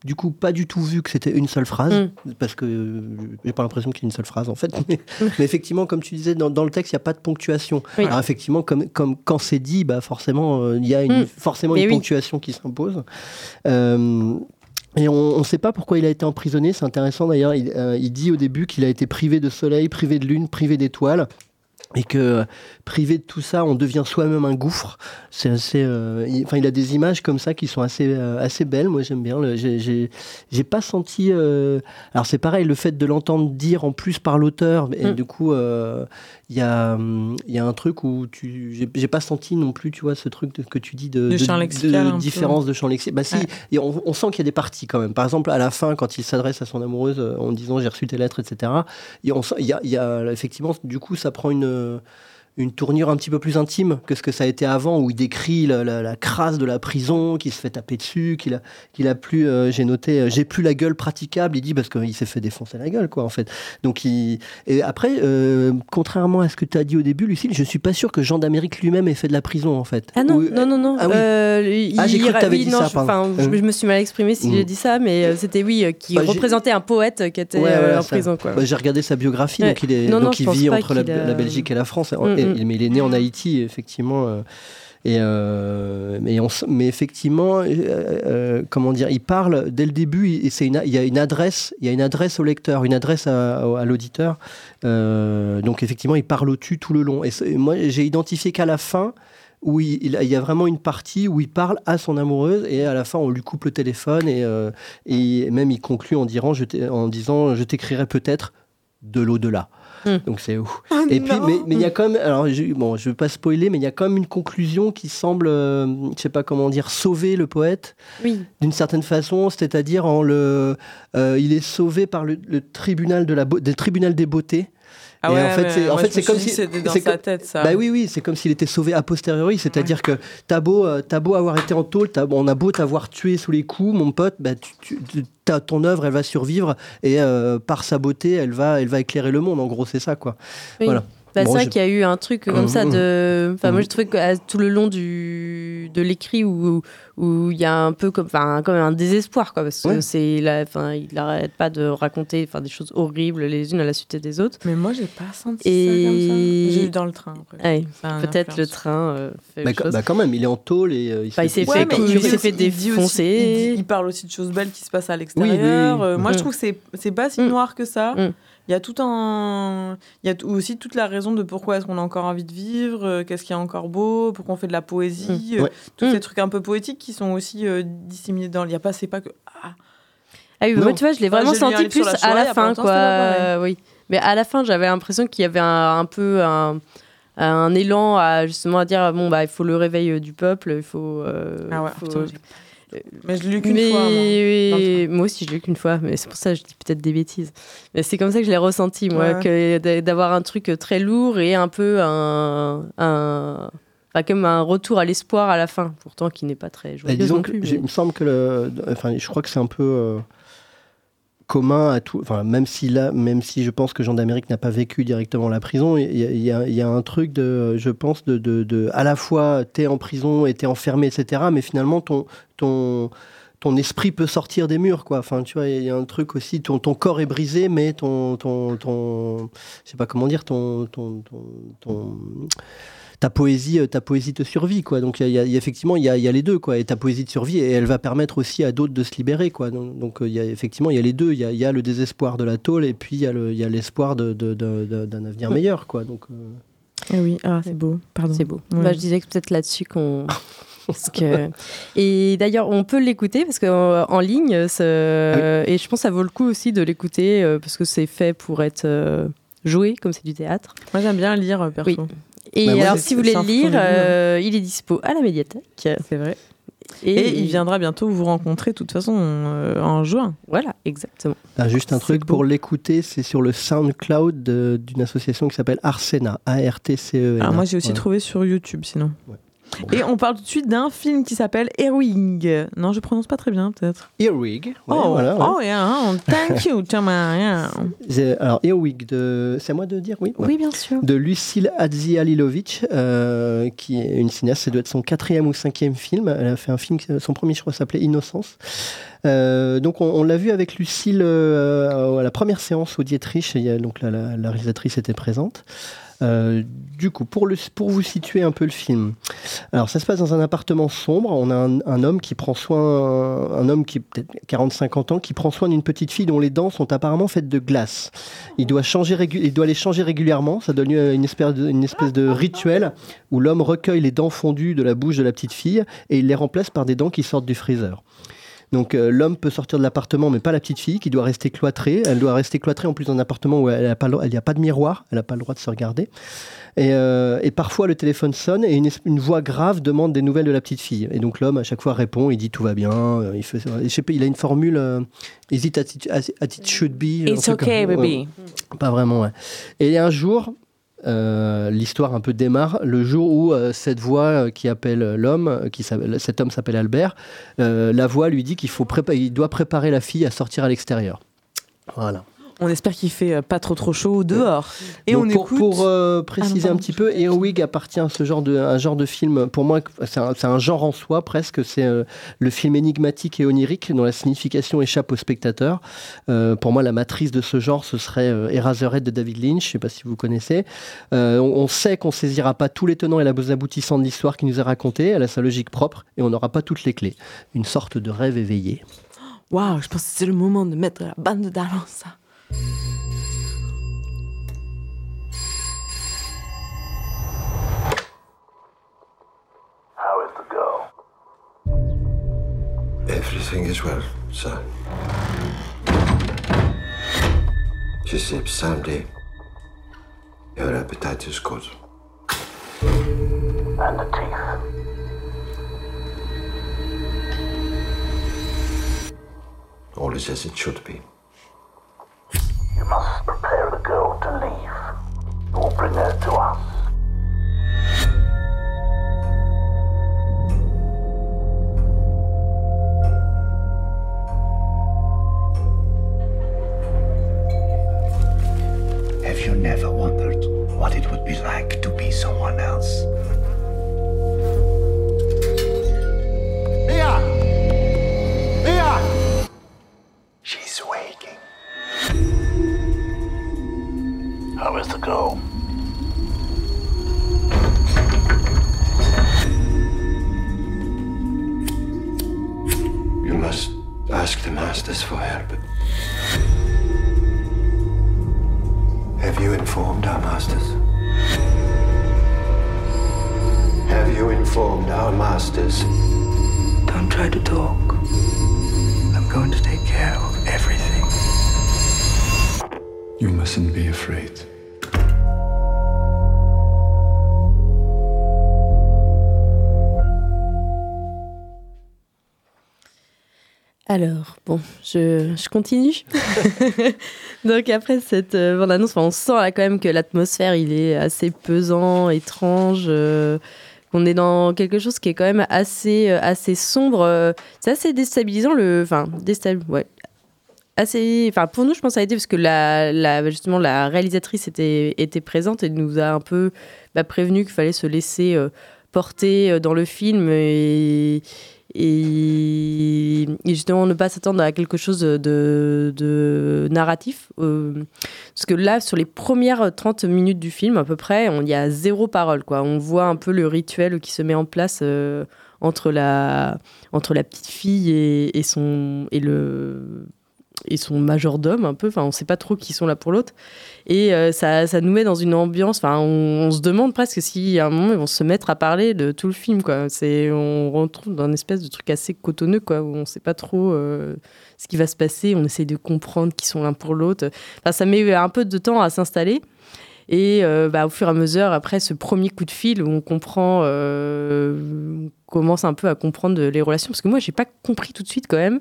du coup, pas du tout vu que c'était une seule phrase Mm. parce que euh, j'ai pas l'impression qu'il y ait une seule phrase en fait. Mais, mais effectivement, comme tu disais, dans, dans le texte, il y a pas de ponctuation. Oui. Alors effectivement, comme comme quand c'est dit, bah forcément, euh, il y a une, Mm. forcément Mais une oui. ponctuation qui s'impose. Euh, et on ne sait pas pourquoi il a été emprisonné. C'est intéressant d'ailleurs. Il, il dit au début qu'il a été privé de soleil, privé de lune, privé d'étoiles. Et que euh, privé de tout ça, on devient soi-même un gouffre. C'est assez. euh, il, enfin, il a des images comme ça qui sont assez, euh, assez belles. Moi, j'aime bien. J'ai, pas senti. euh, Alors, c'est pareil, le fait de l'entendre dire en plus par l'auteur. Et Mm. du coup, euh, il y, a, y a un truc où tu. J'ai, pas senti non plus, tu vois, ce truc de- que tu dis de, De peu. différence de champ lexical. Bah, si, Ouais. et on, on sent qu'il y a des parties quand même. Par exemple, à la fin, quand il s'adresse à son amoureuse euh, en disant j'ai reçu tes lettres, etc., et on sent- il y a, il y a- effectivement, du coup, ça prend une, une tournure un petit peu plus intime que ce que ça a été avant, où il décrit la, la- la crasse de la prison, qu'il se fait taper dessus, qu'il a, qu'il a plus, euh, j'ai noté, euh, j'ai plus la gueule praticable, il dit parce qu'il s'est fait défoncer la gueule, quoi, en fait. Donc, il... Et après, euh, contrairement à ce que tu as dit au début, Lucille, je suis pas sûr que Jean d'Amérique lui-même ait fait de la prison, en fait. Ah non, Ou- non, non, non. Ah oui. Il- Ah, j'ai cru que t'avais oui, dit non, ça, je- pardon. je, je me suis mal exprimé si Mm. j'ai dit ça, mais c'était oui, qui Bah, représentait un poète qui était Ouais, voilà, en ça. prison. Quoi. Bah, J'ai regardé sa biographie, Ouais. donc il, est, Non, donc il vit entre la, Belgique et la France, Mm, Et- mm. mais il est né en Haïti, effectivement. euh, et euh, mais, on s- mais effectivement, euh, comment dire, il parle dès le début, et c'est une, il y a une adresse, il y a une adresse au lecteur, une adresse à, à l'auditeur. Euh, donc effectivement, il parle au tu tout le long. Et moi, j'ai identifié qu'à la fin, où il, il- il y a vraiment une partie où il parle à son amoureuse et à la fin on lui coupe le téléphone et, et même il conclut en, je t'ai- en disant je t'écrirai peut-être de l'au-delà. Mm. Donc c'est ouf. Ah et puis non. mais mais il y a quand même alors je, bon je veux pas spoiler mais il y a quand même une conclusion qui semble euh, je sais pas comment dire sauver le poète Oui. d'une certaine façon c'est-à-dire en le euh, il est sauvé par le, le tribunal de la des tribunal des beautés Ah et en fait, c'est en fait comme si que c'était dans c'est sa comme- tête, ça. Bah oui, oui, c'est comme s'il était sauvé a posteriori, c'est-à-dire que t'as beau, euh, t'as beau avoir été en tôle, t'as- on a beau t'avoir tué sous les coups, mon pote, bah tu, tu- tu- t'as- ton œuvre, elle va survivre et euh, par sa beauté, elle va, elle va éclairer le monde. En gros, c'est ça, quoi. Oui. Voilà. Bah, Bon, c'est vrai qu'il y a eu un truc comme ça Mhm. de. Enfin, moi, je trouvais que à- tout le long du de l'écrit où où il y a un peu comme enfin comme un désespoir quoi parce que Ouais. c'est là enfin il n'arrête pas de raconter enfin des choses horribles les unes à la suite des autres. Mais moi, j'ai pas senti Et- ça comme ça. J'ai eu dans le train. Ouais, Peut-être le train euh, fait Bah, chose. bah, quand même, il est en tôle et euh, il, Bah, il s'est fait Ouais, il fait défoncer. Il, dit- il parle aussi de choses belles qui se passent à oui, l'extérieur. oui. Euh, moi, Mm. je trouve que c'est c'est pas si Mm. noir que ça. Il y a tout un, il y a aussi toute la raison de pourquoi est-ce qu'on a encore envie de vivre, euh, qu'est-ce qui est encore beau, pourquoi on fait de la poésie, euh, Ouais. tous ces trucs un peu poétiques qui sont aussi euh, disséminés dans. Il y a pas, c'est pas que. Ah, Ah oui, moi, tu vois, je l'ai Enfin, vraiment senti plus la à la fin, quoi. pas. Euh, oui. Mais à la fin, j'avais l'impression qu'il y avait un, un peu un, un élan à justement à dire bon bah il faut le réveil euh, du peuple, il faut. euh, Ah ouais, faut- putain, mais je l'ai lu qu'une mais fois. moi. oui, moi aussi je l'ai eu qu'une fois, mais c'est pour ça que je dis peut-être des bêtises. Mais c'est comme ça que je l'ai ressenti moi, Ouais. que d'a- d'avoir un truc très lourd et un peu un, un enfin, comme un retour à l'espoir à la fin, pourtant qui n'est pas très Bah, joyeux disons non que plus. j'ai- mais- il me semble que le, enfin, je crois que c'est un peu euh, commun à tout. Même si là, même si je pense que Jean d'Amérique n'a pas vécu directement la prison, il y, a- un truc de, je pense, de, à la fois t'es en prison et t'es enfermé, etc. Mais finalement, ton, esprit peut sortir des murs, quoi. Enfin, tu vois, il y a un truc aussi. Ton, corps est brisé, mais ton, ton, ton, sais pas comment dire, ton, ton, ton- ta poésie, euh, ta poésie te survit, quoi. Donc il y a- y a, effectivement, il y a, il y a les deux, quoi. Et ta poésie te survit et elle va permettre aussi à d'autres de se libérer, quoi. Donc, donc, euh, il y a effectivement, il y a les deux. Il y a, il y a le désespoir de la tôle et puis il y a le- l'espoir de, de- de- de- d'un avenir meilleur, quoi. Donc euh, Ah oui, ah, c'est beau. Pardon. C'est beau. Ouais. Bah, je disais que peut-être là-dessus qu'on. parce que... Et d'ailleurs, on peut l'écouter parce qu'en en ligne, ce- et je pense que ça vaut le coup aussi de l'écouter euh, parce que c'est fait pour être euh, joué, comme c'est du théâtre. Moi, j'aime bien lire, euh, perso. Oui. Et Bah, alors, si vous voulez le lire, euh, il est dispo à la médiathèque. C'est vrai. Et, Et il viendra bientôt vous rencontrer, de toute façon, euh, en juin. Voilà, exactement. ah, juste un truc beau. pour l'écouter, c'est sur le SoundCloud d'une association qui s'appelle Arsena, A-R-T-C-E-N. Alors moi, j'ai aussi trouvé sur YouTube, sinon. Ouais. Et on parle tout de suite d'un film qui s'appelle Earwig. Non, je prononce pas très bien, peut-être. Earwig. ouais, oh, voilà, ouais. oh, yeah, oh, thank you, Thomas. Alors Earwig de, c'est à moi de dire, oui? Oui, bien sûr. de Lucille Adzihalilovic, euh, qui est une cinéaste, ça doit être son quatrième ou cinquième film. Elle a fait un film, qui- son premier je crois s'appelait Innocence. Euh, donc on, on l'a vu avec Lucille euh, à la première séance au Dietrich, a, donc la, la- la réalisatrice était présente. Euh, du coup, pour, le, pour vous situer un peu le film, alors ça se passe dans un appartement sombre. On a un, un homme qui prend soin, un homme qui peut-être 40-50 ans, qui prend soin d'une petite fille dont les dents sont apparemment faites de glace. Il doit, changer il doit les changer régulièrement. Ça donne une espèce de, une espèce de rituel où l'homme recueille les dents fondues de la bouche de la petite fille et il les remplace par des dents qui sortent du freezer. Donc euh, l'homme peut sortir de l'appartement, mais pas la petite fille qui doit rester cloîtrée. Elle doit rester cloîtrée en plus dans un appartement où elle n'y a pas de miroir, elle n'a pas le droit de se regarder. Et, euh, et parfois le téléphone sonne et une, voix grave demande des nouvelles de la petite fille. Et donc l'homme à chaque fois répond, il dit tout va bien. euh, Il, fait, je sais pas, il a une formule, euh, is it as it, as it should be It's okay, baby. ouais. Pas vraiment, ouais. Et un jour, euh, l'histoire un peu démarre, le jour où euh, cette voix euh, qui appelle l'homme, cet homme s'appelle Albert, la voix lui dit qu'il faut il doit préparer la fille à sortir à l'extérieur. Voilà. On espère qu'il fait euh, pas trop trop chaud dehors. Et Donc on pour, écoute. pour, euh, préciser Ah un petit peu, Eowig appartient à ce genre de, un genre de film. Pour moi, c'est un, genre en soi presque. C'est euh, le film énigmatique et onirique dont la signification échappe au spectateur. Euh, pour moi, la matrice de ce genre, ce serait euh, Eraserhead de David Lynch. Je ne sais pas si vous connaissez. Euh, on, on sait qu'on saisira pas tous les tenants et les aboutissants de l'histoire qui nous est racontée. Elle a sa logique propre et on n'aura pas toutes les clés. Une sorte de rêve éveillé. Waouh, je pense que c'est le moment de mettre la bande d'annonce. How is the girl? Everything is well, sir. She sleeps soundly. Your appetite is good. And the teeth. All is as it should be. Je, je continue. Donc après cette euh, bande-annonce, enfin, on sent là quand même que l'atmosphère, il est assez pesant, étrange, euh, qu'on est dans quelque chose qui est quand même assez, euh, assez sombre. c'est assez déstabilisant, le... Enfin, déstabilisant, ouais. Assez, enfin pour nous je pense que ça a été parce que la, la- justement la réalisatrice était, était présente et nous a un peu bah, prévenu qu'il fallait se laisser euh, porter dans le film et, et, justement ne pas s'attendre à quelque chose de, de narratif. euh, parce que là, sur les premières 30 minutes du film, à peu près, il y a zéro parole. Quoi. On voit un peu le rituel qui se met en place euh, entre, la, entre la petite fille et, et son, et, le, et son majordome, un peu. Enfin, on ne sait pas trop qui sont là pour l'autre. Et euh, ça, ça nous met dans une ambiance. Enfin, on, se demande presque si à un moment ils vont se mettre à parler de tout le film. Quoi. C'est, on retrouve dans une espèce de truc assez cotonneux, quoi, où on ne sait pas trop euh, ce qui va se passer. On essaie de comprendre qui sont l'un pour l'autre. Enfin, ça met un peu de temps à s'installer. Et euh, bah, au fur et à mesure, après ce premier coup de fil où on comprend, commence un peu à comprendre les relations, parce que moi, j'ai pas compris tout de suite quand même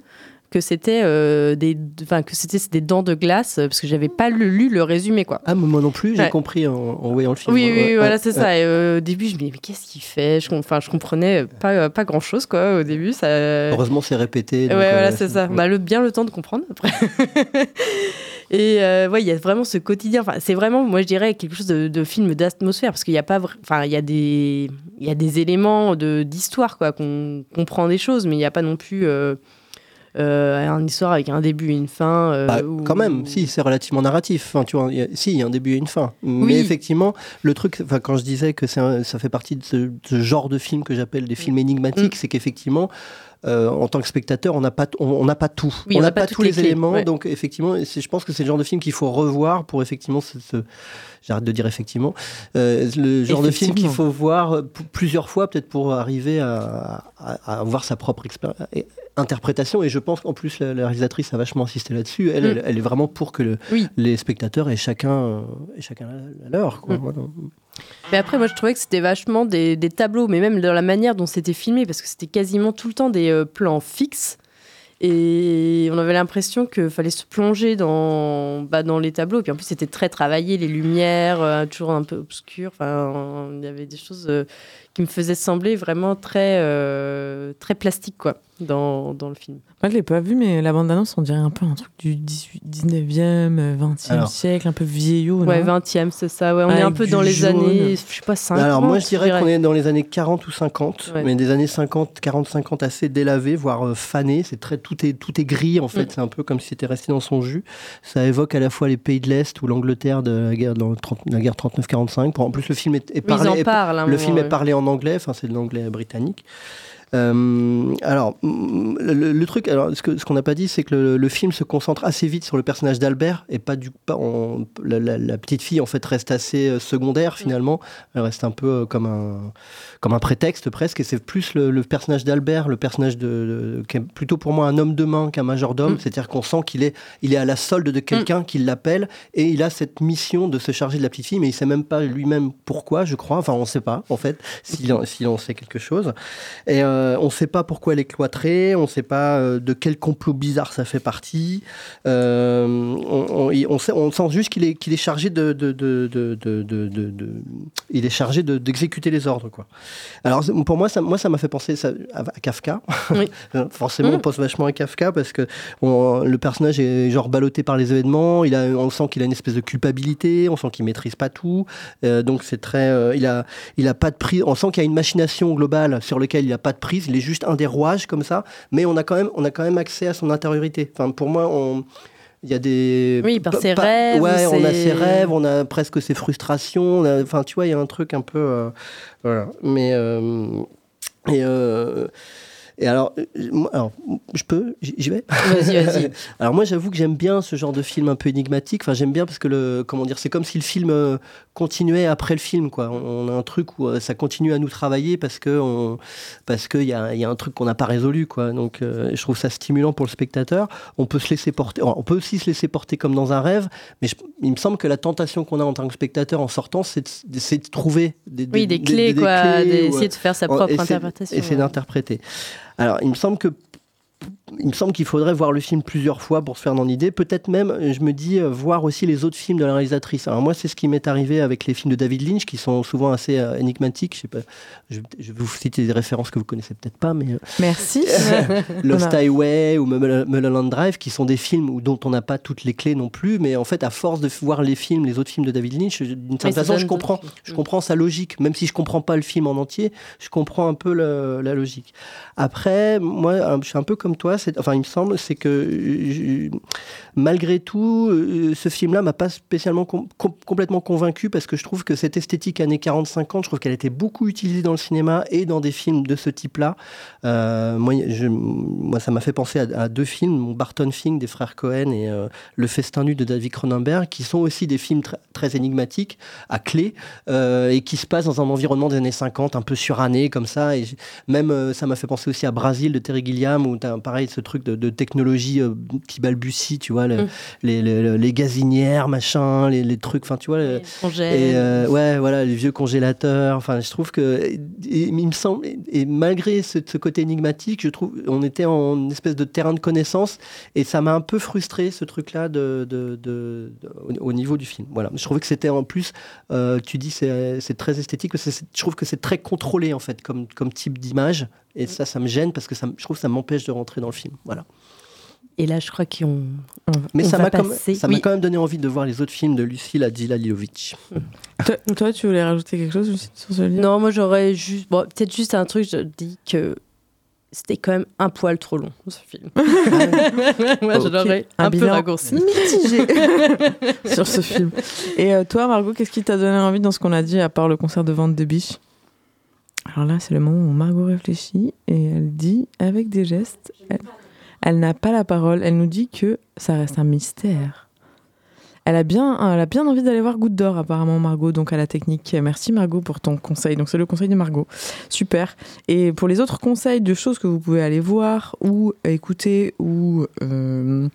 que c'était euh, des, enfin que c'était des dents de glace, euh, parce que j'avais pas lu, lu le résumé quoi. Ah, moi non plus, j'ai Ouais. compris en, en voyant le film. Oui, oui, ouais, voilà, ouais, c'est ça. Et, euh, au début, je me disais, mais qu'est-ce qu'il fait? Je, Enfin, je comprenais pas, pas grand chose, quoi, au début. Ça... Heureusement, c'est répété. Donc, voilà, c'est ça. Bah, le, bien le temps de comprendre après. Et euh, ouais, il y a vraiment ce quotidien. Enfin, c'est vraiment, moi, je dirais, quelque chose de, de film d'atmosphère parce qu'il y a pas, enfin, il y a des, il y a des éléments de d'histoire, quoi, qu'on comprend des choses, mais il n'y a pas non plus euh, euh, une histoire avec un début et une fin. euh, Bah, Quand même, si, c'est relativement narratif. Enfin, tu vois, il y a- si, il y a un début et une fin. Mais Oui. effectivement, le truc, quand je disais que un- ça fait partie de ce, de ce genre de film que j'appelle des films énigmatiques, Mm. c'est qu'effectivement, euh, en tant que spectateur, on n'a pas, on, on pas tout. Oui, on n'a pas, pas tous les, éléments. ouais. Donc, effectivement, je pense que c'est le genre de film qu'il faut revoir pour effectivement J'arrête de dire effectivement. Euh, le genre de film qu'il faut voir plusieurs fois, peut-être pour arriver à, à- à avoir sa propre expéri- et- interprétation. Et je pense qu'en plus, la, la réalisatrice a vachement insisté là-dessus. Elle, Mm. elle, elle est vraiment pour que le, Oui. les spectateurs aient chacun, euh, aient chacun la leur. quoi. Mm. Voilà. Mais après, moi, je trouvais que c'était vachement des, des tableaux, mais même dans la manière dont c'était filmé, parce que c'était quasiment tout le temps des euh, plans fixes. Et on avait l'impression qu'il fallait se plonger dans, bah, dans les tableaux. Et puis en plus, c'était très travaillé, les lumières, euh, toujours un peu obscures. Enfin, il y avait des choses euh, qui me faisaient sembler vraiment très, euh, très plastiques, quoi, dans, dans le film. Moi, je l'ai pas vu, mais la bande-annonce, on dirait un peu un truc du 18, 19e, euh, 20e Alors. siècle, un peu vieillot. Ouais, non 20e, c'est ça. Ouais, on est un peu dans les jaune. années, je sais pas, 50. Alors moi je dirais qu'on est dans les années 40 ou 50, Ouais. mais des années 50, 40, 50 assez délavées, voire euh, fanées. C'est très tout est tout est gris en fait. Mm. C'est un peu comme si c'était resté dans son jus. Ça évoque à la fois les pays de l'Est ou l'Angleterre de la guerre, dans le 30 la guerre 39-45. Pour- En plus le film est, est Oui, ils parlé, est- parlent, un le moment, film est parlé en anglais. Enfin c'est de l'anglais britannique. Euh, alors, mm, le, le truc, alors ce qu'on n'a pas dit, c'est que le, le film se concentre assez vite sur le personnage d'Albert et pas du pas en- la, la- la petite fille en fait reste assez euh, secondaire finalement. Elle reste un peu euh, comme un comme un prétexte presque et c'est plus le, le personnage d'Albert, le personnage de, de- qui est plutôt pour moi un homme de main qu'un majordome. Mm. C'est-à-dire qu'on sent qu'il est il est à la solde de quelqu'un qui l'appelle et il a cette mission de se charger de la petite fille, mais il sait même pas lui-même pourquoi, je crois. Enfin, on sait pas en fait s'il en, s'il en sait quelque chose. Et, euh, Euh, on ne sait pas pourquoi elle est cloîtrée, on ne sait pas euh, de quel complot bizarre ça fait partie. Euh, on, on- on sait, on sent juste qu'il est, qu'il est chargé de, il est chargé de- d'exécuter les ordres, quoi. Alors pour moi, ça, moi, ça m'a fait penser ça, à, à Kafka. Forcément, on Mhm. pense vachement à Kafka parce que le personnage est genre ballotté par les événements. Il a, on sent qu'il a une espèce de culpabilité. On sent qu'il maîtrise pas tout. Euh, donc c'est très, il a, il a pas de prise. On sent qu'il y a une machination globale sur lequel il a pas de prise. Il est juste un des rouages comme ça. Mais on a quand même, on a quand même accès à son intériorité. Enfin, pour moi, on il y a des. Oui, par ses rêves, Ouais, on a ses- rêves, on a presque ses frustrations. Enfin, tu vois, il y a un truc un peu. euh, voilà. Mais. euh, et. euh, et alors, euh, alors, je peux, j'y vais? Vas-y, vas-y. alors moi, j'avoue que j'aime bien ce genre de film un peu énigmatique. Enfin, j'aime bien parce que le, comment dire, c'est comme si le film euh, continuait après le film, quoi. On, a un truc où euh, ça continue à nous travailler parce que on, parce qu'il y a, il y a un truc qu'on n'a pas résolu, quoi. Donc, euh, je trouve ça stimulant pour le spectateur. On peut se laisser porter, on peut aussi se laisser porter comme dans un rêve, mais je- il me semble que la tentation qu'on a en tant que spectateur en sortant, c'est de, c'est de trouver des, Oui, des clés, quoi, clés, d'essayer de faire sa propre interprétation, Essayer ouais. d'interpréter. Alors, il me semble que il me semble qu'il faudrait voir le film plusieurs fois pour se faire une idée. Peut-être même, euh, je me dis, euh, voir aussi les autres films de la réalisatrice. Alors moi, c'est ce qui m'est arrivé avec les films de David Lynch, qui sont souvent assez euh, énigmatiques. Je sais pas, je, je vais vous citer des références que vous connaissez peut-être pas, mais euh, Merci. Lost Highway ou Mul- Mulholland Drive, qui sont des films où- dont on n'a pas toutes les clés non plus, mais en fait, à force de voir les films, les autres films de David Lynch, d'une certaine façon, je comprends, je comprends sa logique, même si je comprends pas le film en entier, je comprends un peu le- la logique. Après, moi, je suis un peu comme toi, enfin, il me semble, c'est que euh, malgré tout, euh, ce film-là m'a pas spécialement com- com- complètement convaincu parce que je trouve que cette esthétique années 40-50, je trouve qu'elle été beaucoup utilisée dans le cinéma et dans des films de ce type-là. Euh, moi, ça m'a fait penser à, deux films, Barton Fink des frères Cohen et Le Festin nu de David Cronenberg, qui sont aussi des films tr- très énigmatiques, à clé, et qui se passent dans un environnement des années 50, un peu suranné comme ça. Et même, ça m'a fait penser aussi à Brasil de Terry Gilliam, où as pareil ce truc de, de technologie euh, qui balbutie, tu vois, le- Mm. les, les- les gazinières, machin, les, les trucs, enfin, tu vois. le- congèles. et euh, ouais, voilà, les vieux congélateurs. Enfin, je trouve que, et- et il me semble, et, malgré ce, ce côté énigmatique, je trouve, on était en espèce de terrain de connaissance, et ça m'a un peu frustré ce truc-là de, de- de- au, au niveau du film. Voilà, je trouvais que c'était en plus, euh, tu dis, c'est c'est très esthétique, je trouve que c'est très contrôlé en fait, comme, comme type d'image, et ça, ça me gêne parce que ça, je trouve que ça m'empêche de rentrer dans le film. Voilà. Et là, je crois qu'on. Mais on ça m'a quand, même- passer- ça m'a oui. quand même donné envie de voir les autres films de Lucille Adila-Lilovic. Toi, toi, tu voulais rajouter quelque chose sur ce livre? Non, moi j'aurais juste. Bon, peut-être juste un truc, je dis que c'était quand même un poil trop long, ce film. moi, je Ok. l'aurais un, peu bilan raccourci. mitigé sur ce film. Et euh, toi, Margot, qu'est-ce qui t'a donné envie dans ce qu'on a dit, à part le concert de vente de biche? Alors là, c'est le moment où Margot réfléchit et elle dit, avec des gestes, elle, elle n'a pas la parole. Elle nous dit que ça reste un mystère. Elle a bien, elle a bien envie d'aller voir Goutte d'Or, apparemment, Margot, donc à la technique. Merci, Margot, pour ton conseil. Donc, c'est le conseil de Margot. Super. Et pour les autres conseils de choses que vous pouvez aller voir ou écouter ou euh,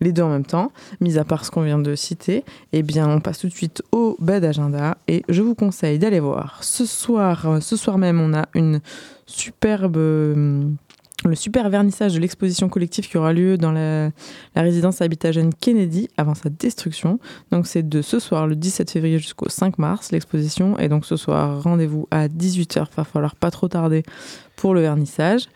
les deux en même temps, mis à part ce qu'on vient de citer, eh bien, on passe tout de suite au bed agenda et je vous conseille d'aller voir ce soir, euh, ce soir même, on a une superbe. Le super vernissage de l'exposition collective qui aura lieu dans la, la résidence Habitat Jeune Kennedy avant sa destruction. Donc c'est de ce soir, le 17 février jusqu'au 5 mars, l'exposition. Et donc ce soir, rendez-vous à 18h. Va falloir pas trop tarder pour le vernissage.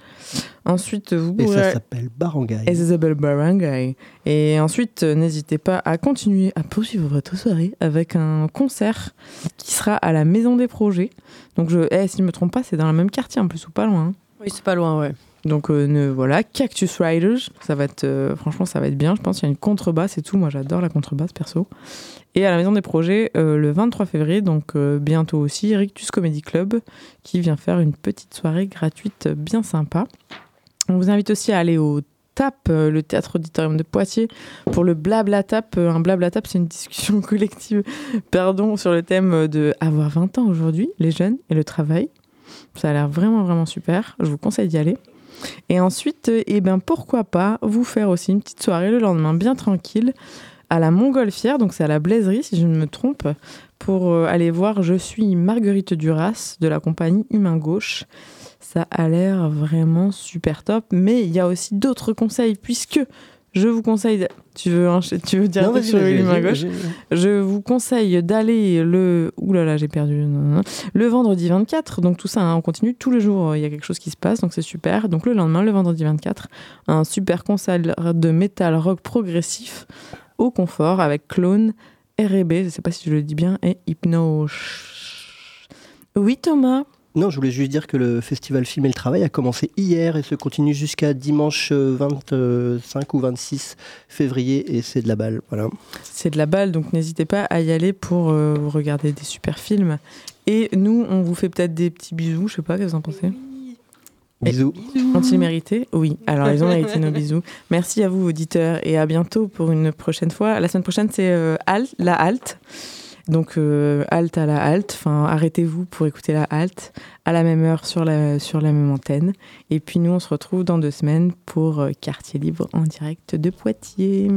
Ensuite, vous Et pourrez... ça s'appelle Barangay. Et ça s'appelle Barangay. Et ensuite, euh, n'hésitez pas à continuer à poursuivre votre soirée avec un concert qui sera à la Maison des Projets. Donc, je, eh, si je ne me trompe pas, c'est dans le même quartier en plus ou pas loin. hein? Oui, c'est pas loin, ouais. Donc euh, ne- voilà, Cactus Riders, ça va être euh, franchement ça va être bien. Je pense qu'il y a une contrebasse et tout. Moi j'adore la contrebasse perso. Et à la Maison des Projets euh, le 23 février, donc bientôt aussi, Rictus Comedy Club qui vient faire une petite soirée gratuite bien sympa. On vous invite aussi à aller au TAP, le théâtre auditorium de Poitiers, pour le Blabla Tap. Un Blabla Tap, c'est une discussion collective, pardon, sur le thème de avoir 20 ans aujourd'hui, les jeunes et le travail. Ça a l'air vraiment vraiment super. Je vous conseille d'y aller. Et ensuite, euh, eh ben, pourquoi pas vous faire aussi une petite soirée le lendemain bien tranquille à la Montgolfière, donc c'est à la Blaiserie si je ne me trompe, pour euh, aller voir Je suis Marguerite Duras de la compagnie Humain Gauche. Ça a l'air vraiment super top. Mais il y a aussi d'autres conseils, puisque je vous conseille. Tu veux, tu veux dire Non, sur mains vas-y, gauche. Je vous conseille d'aller le. Ouh là là, j'ai perdu. non, non, non. Le vendredi 24. Donc tout ça, hein, on continue. Tous les jours, euh, il y a quelque chose qui se passe. Donc c'est super. Donc le lendemain, le vendredi 24, un super concert de métal rock progressif au confort avec Clone, R&B, je ne sais pas si je le dis bien, et Hypno. Oui, Thomas. Non, je voulais juste dire que le festival Film et le Travail a commencé hier et se continue jusqu'à dimanche euh, 25 ou 26 février et c'est de la balle. Voilà. C'est de la balle, donc n'hésitez pas à y aller pour euh, regarder des super films. Et nous, on vous fait peut-être des petits bisous, je sais pas, qu'est-ce que vous en pensez? Bisous. Ont-ils mérité? Oui, alors ils ont mérité nos bisous. Merci à vous, auditeurs, et à bientôt pour une prochaine fois. La semaine prochaine, c'est euh, la halte. Donc euh, halte à la halte, enfin arrêtez-vous pour écouter la halte à la même heure sur la, sur la même antenne. Et puis nous, on se retrouve dans deux semaines pour euh, Quartier Libre en direct de Poitiers.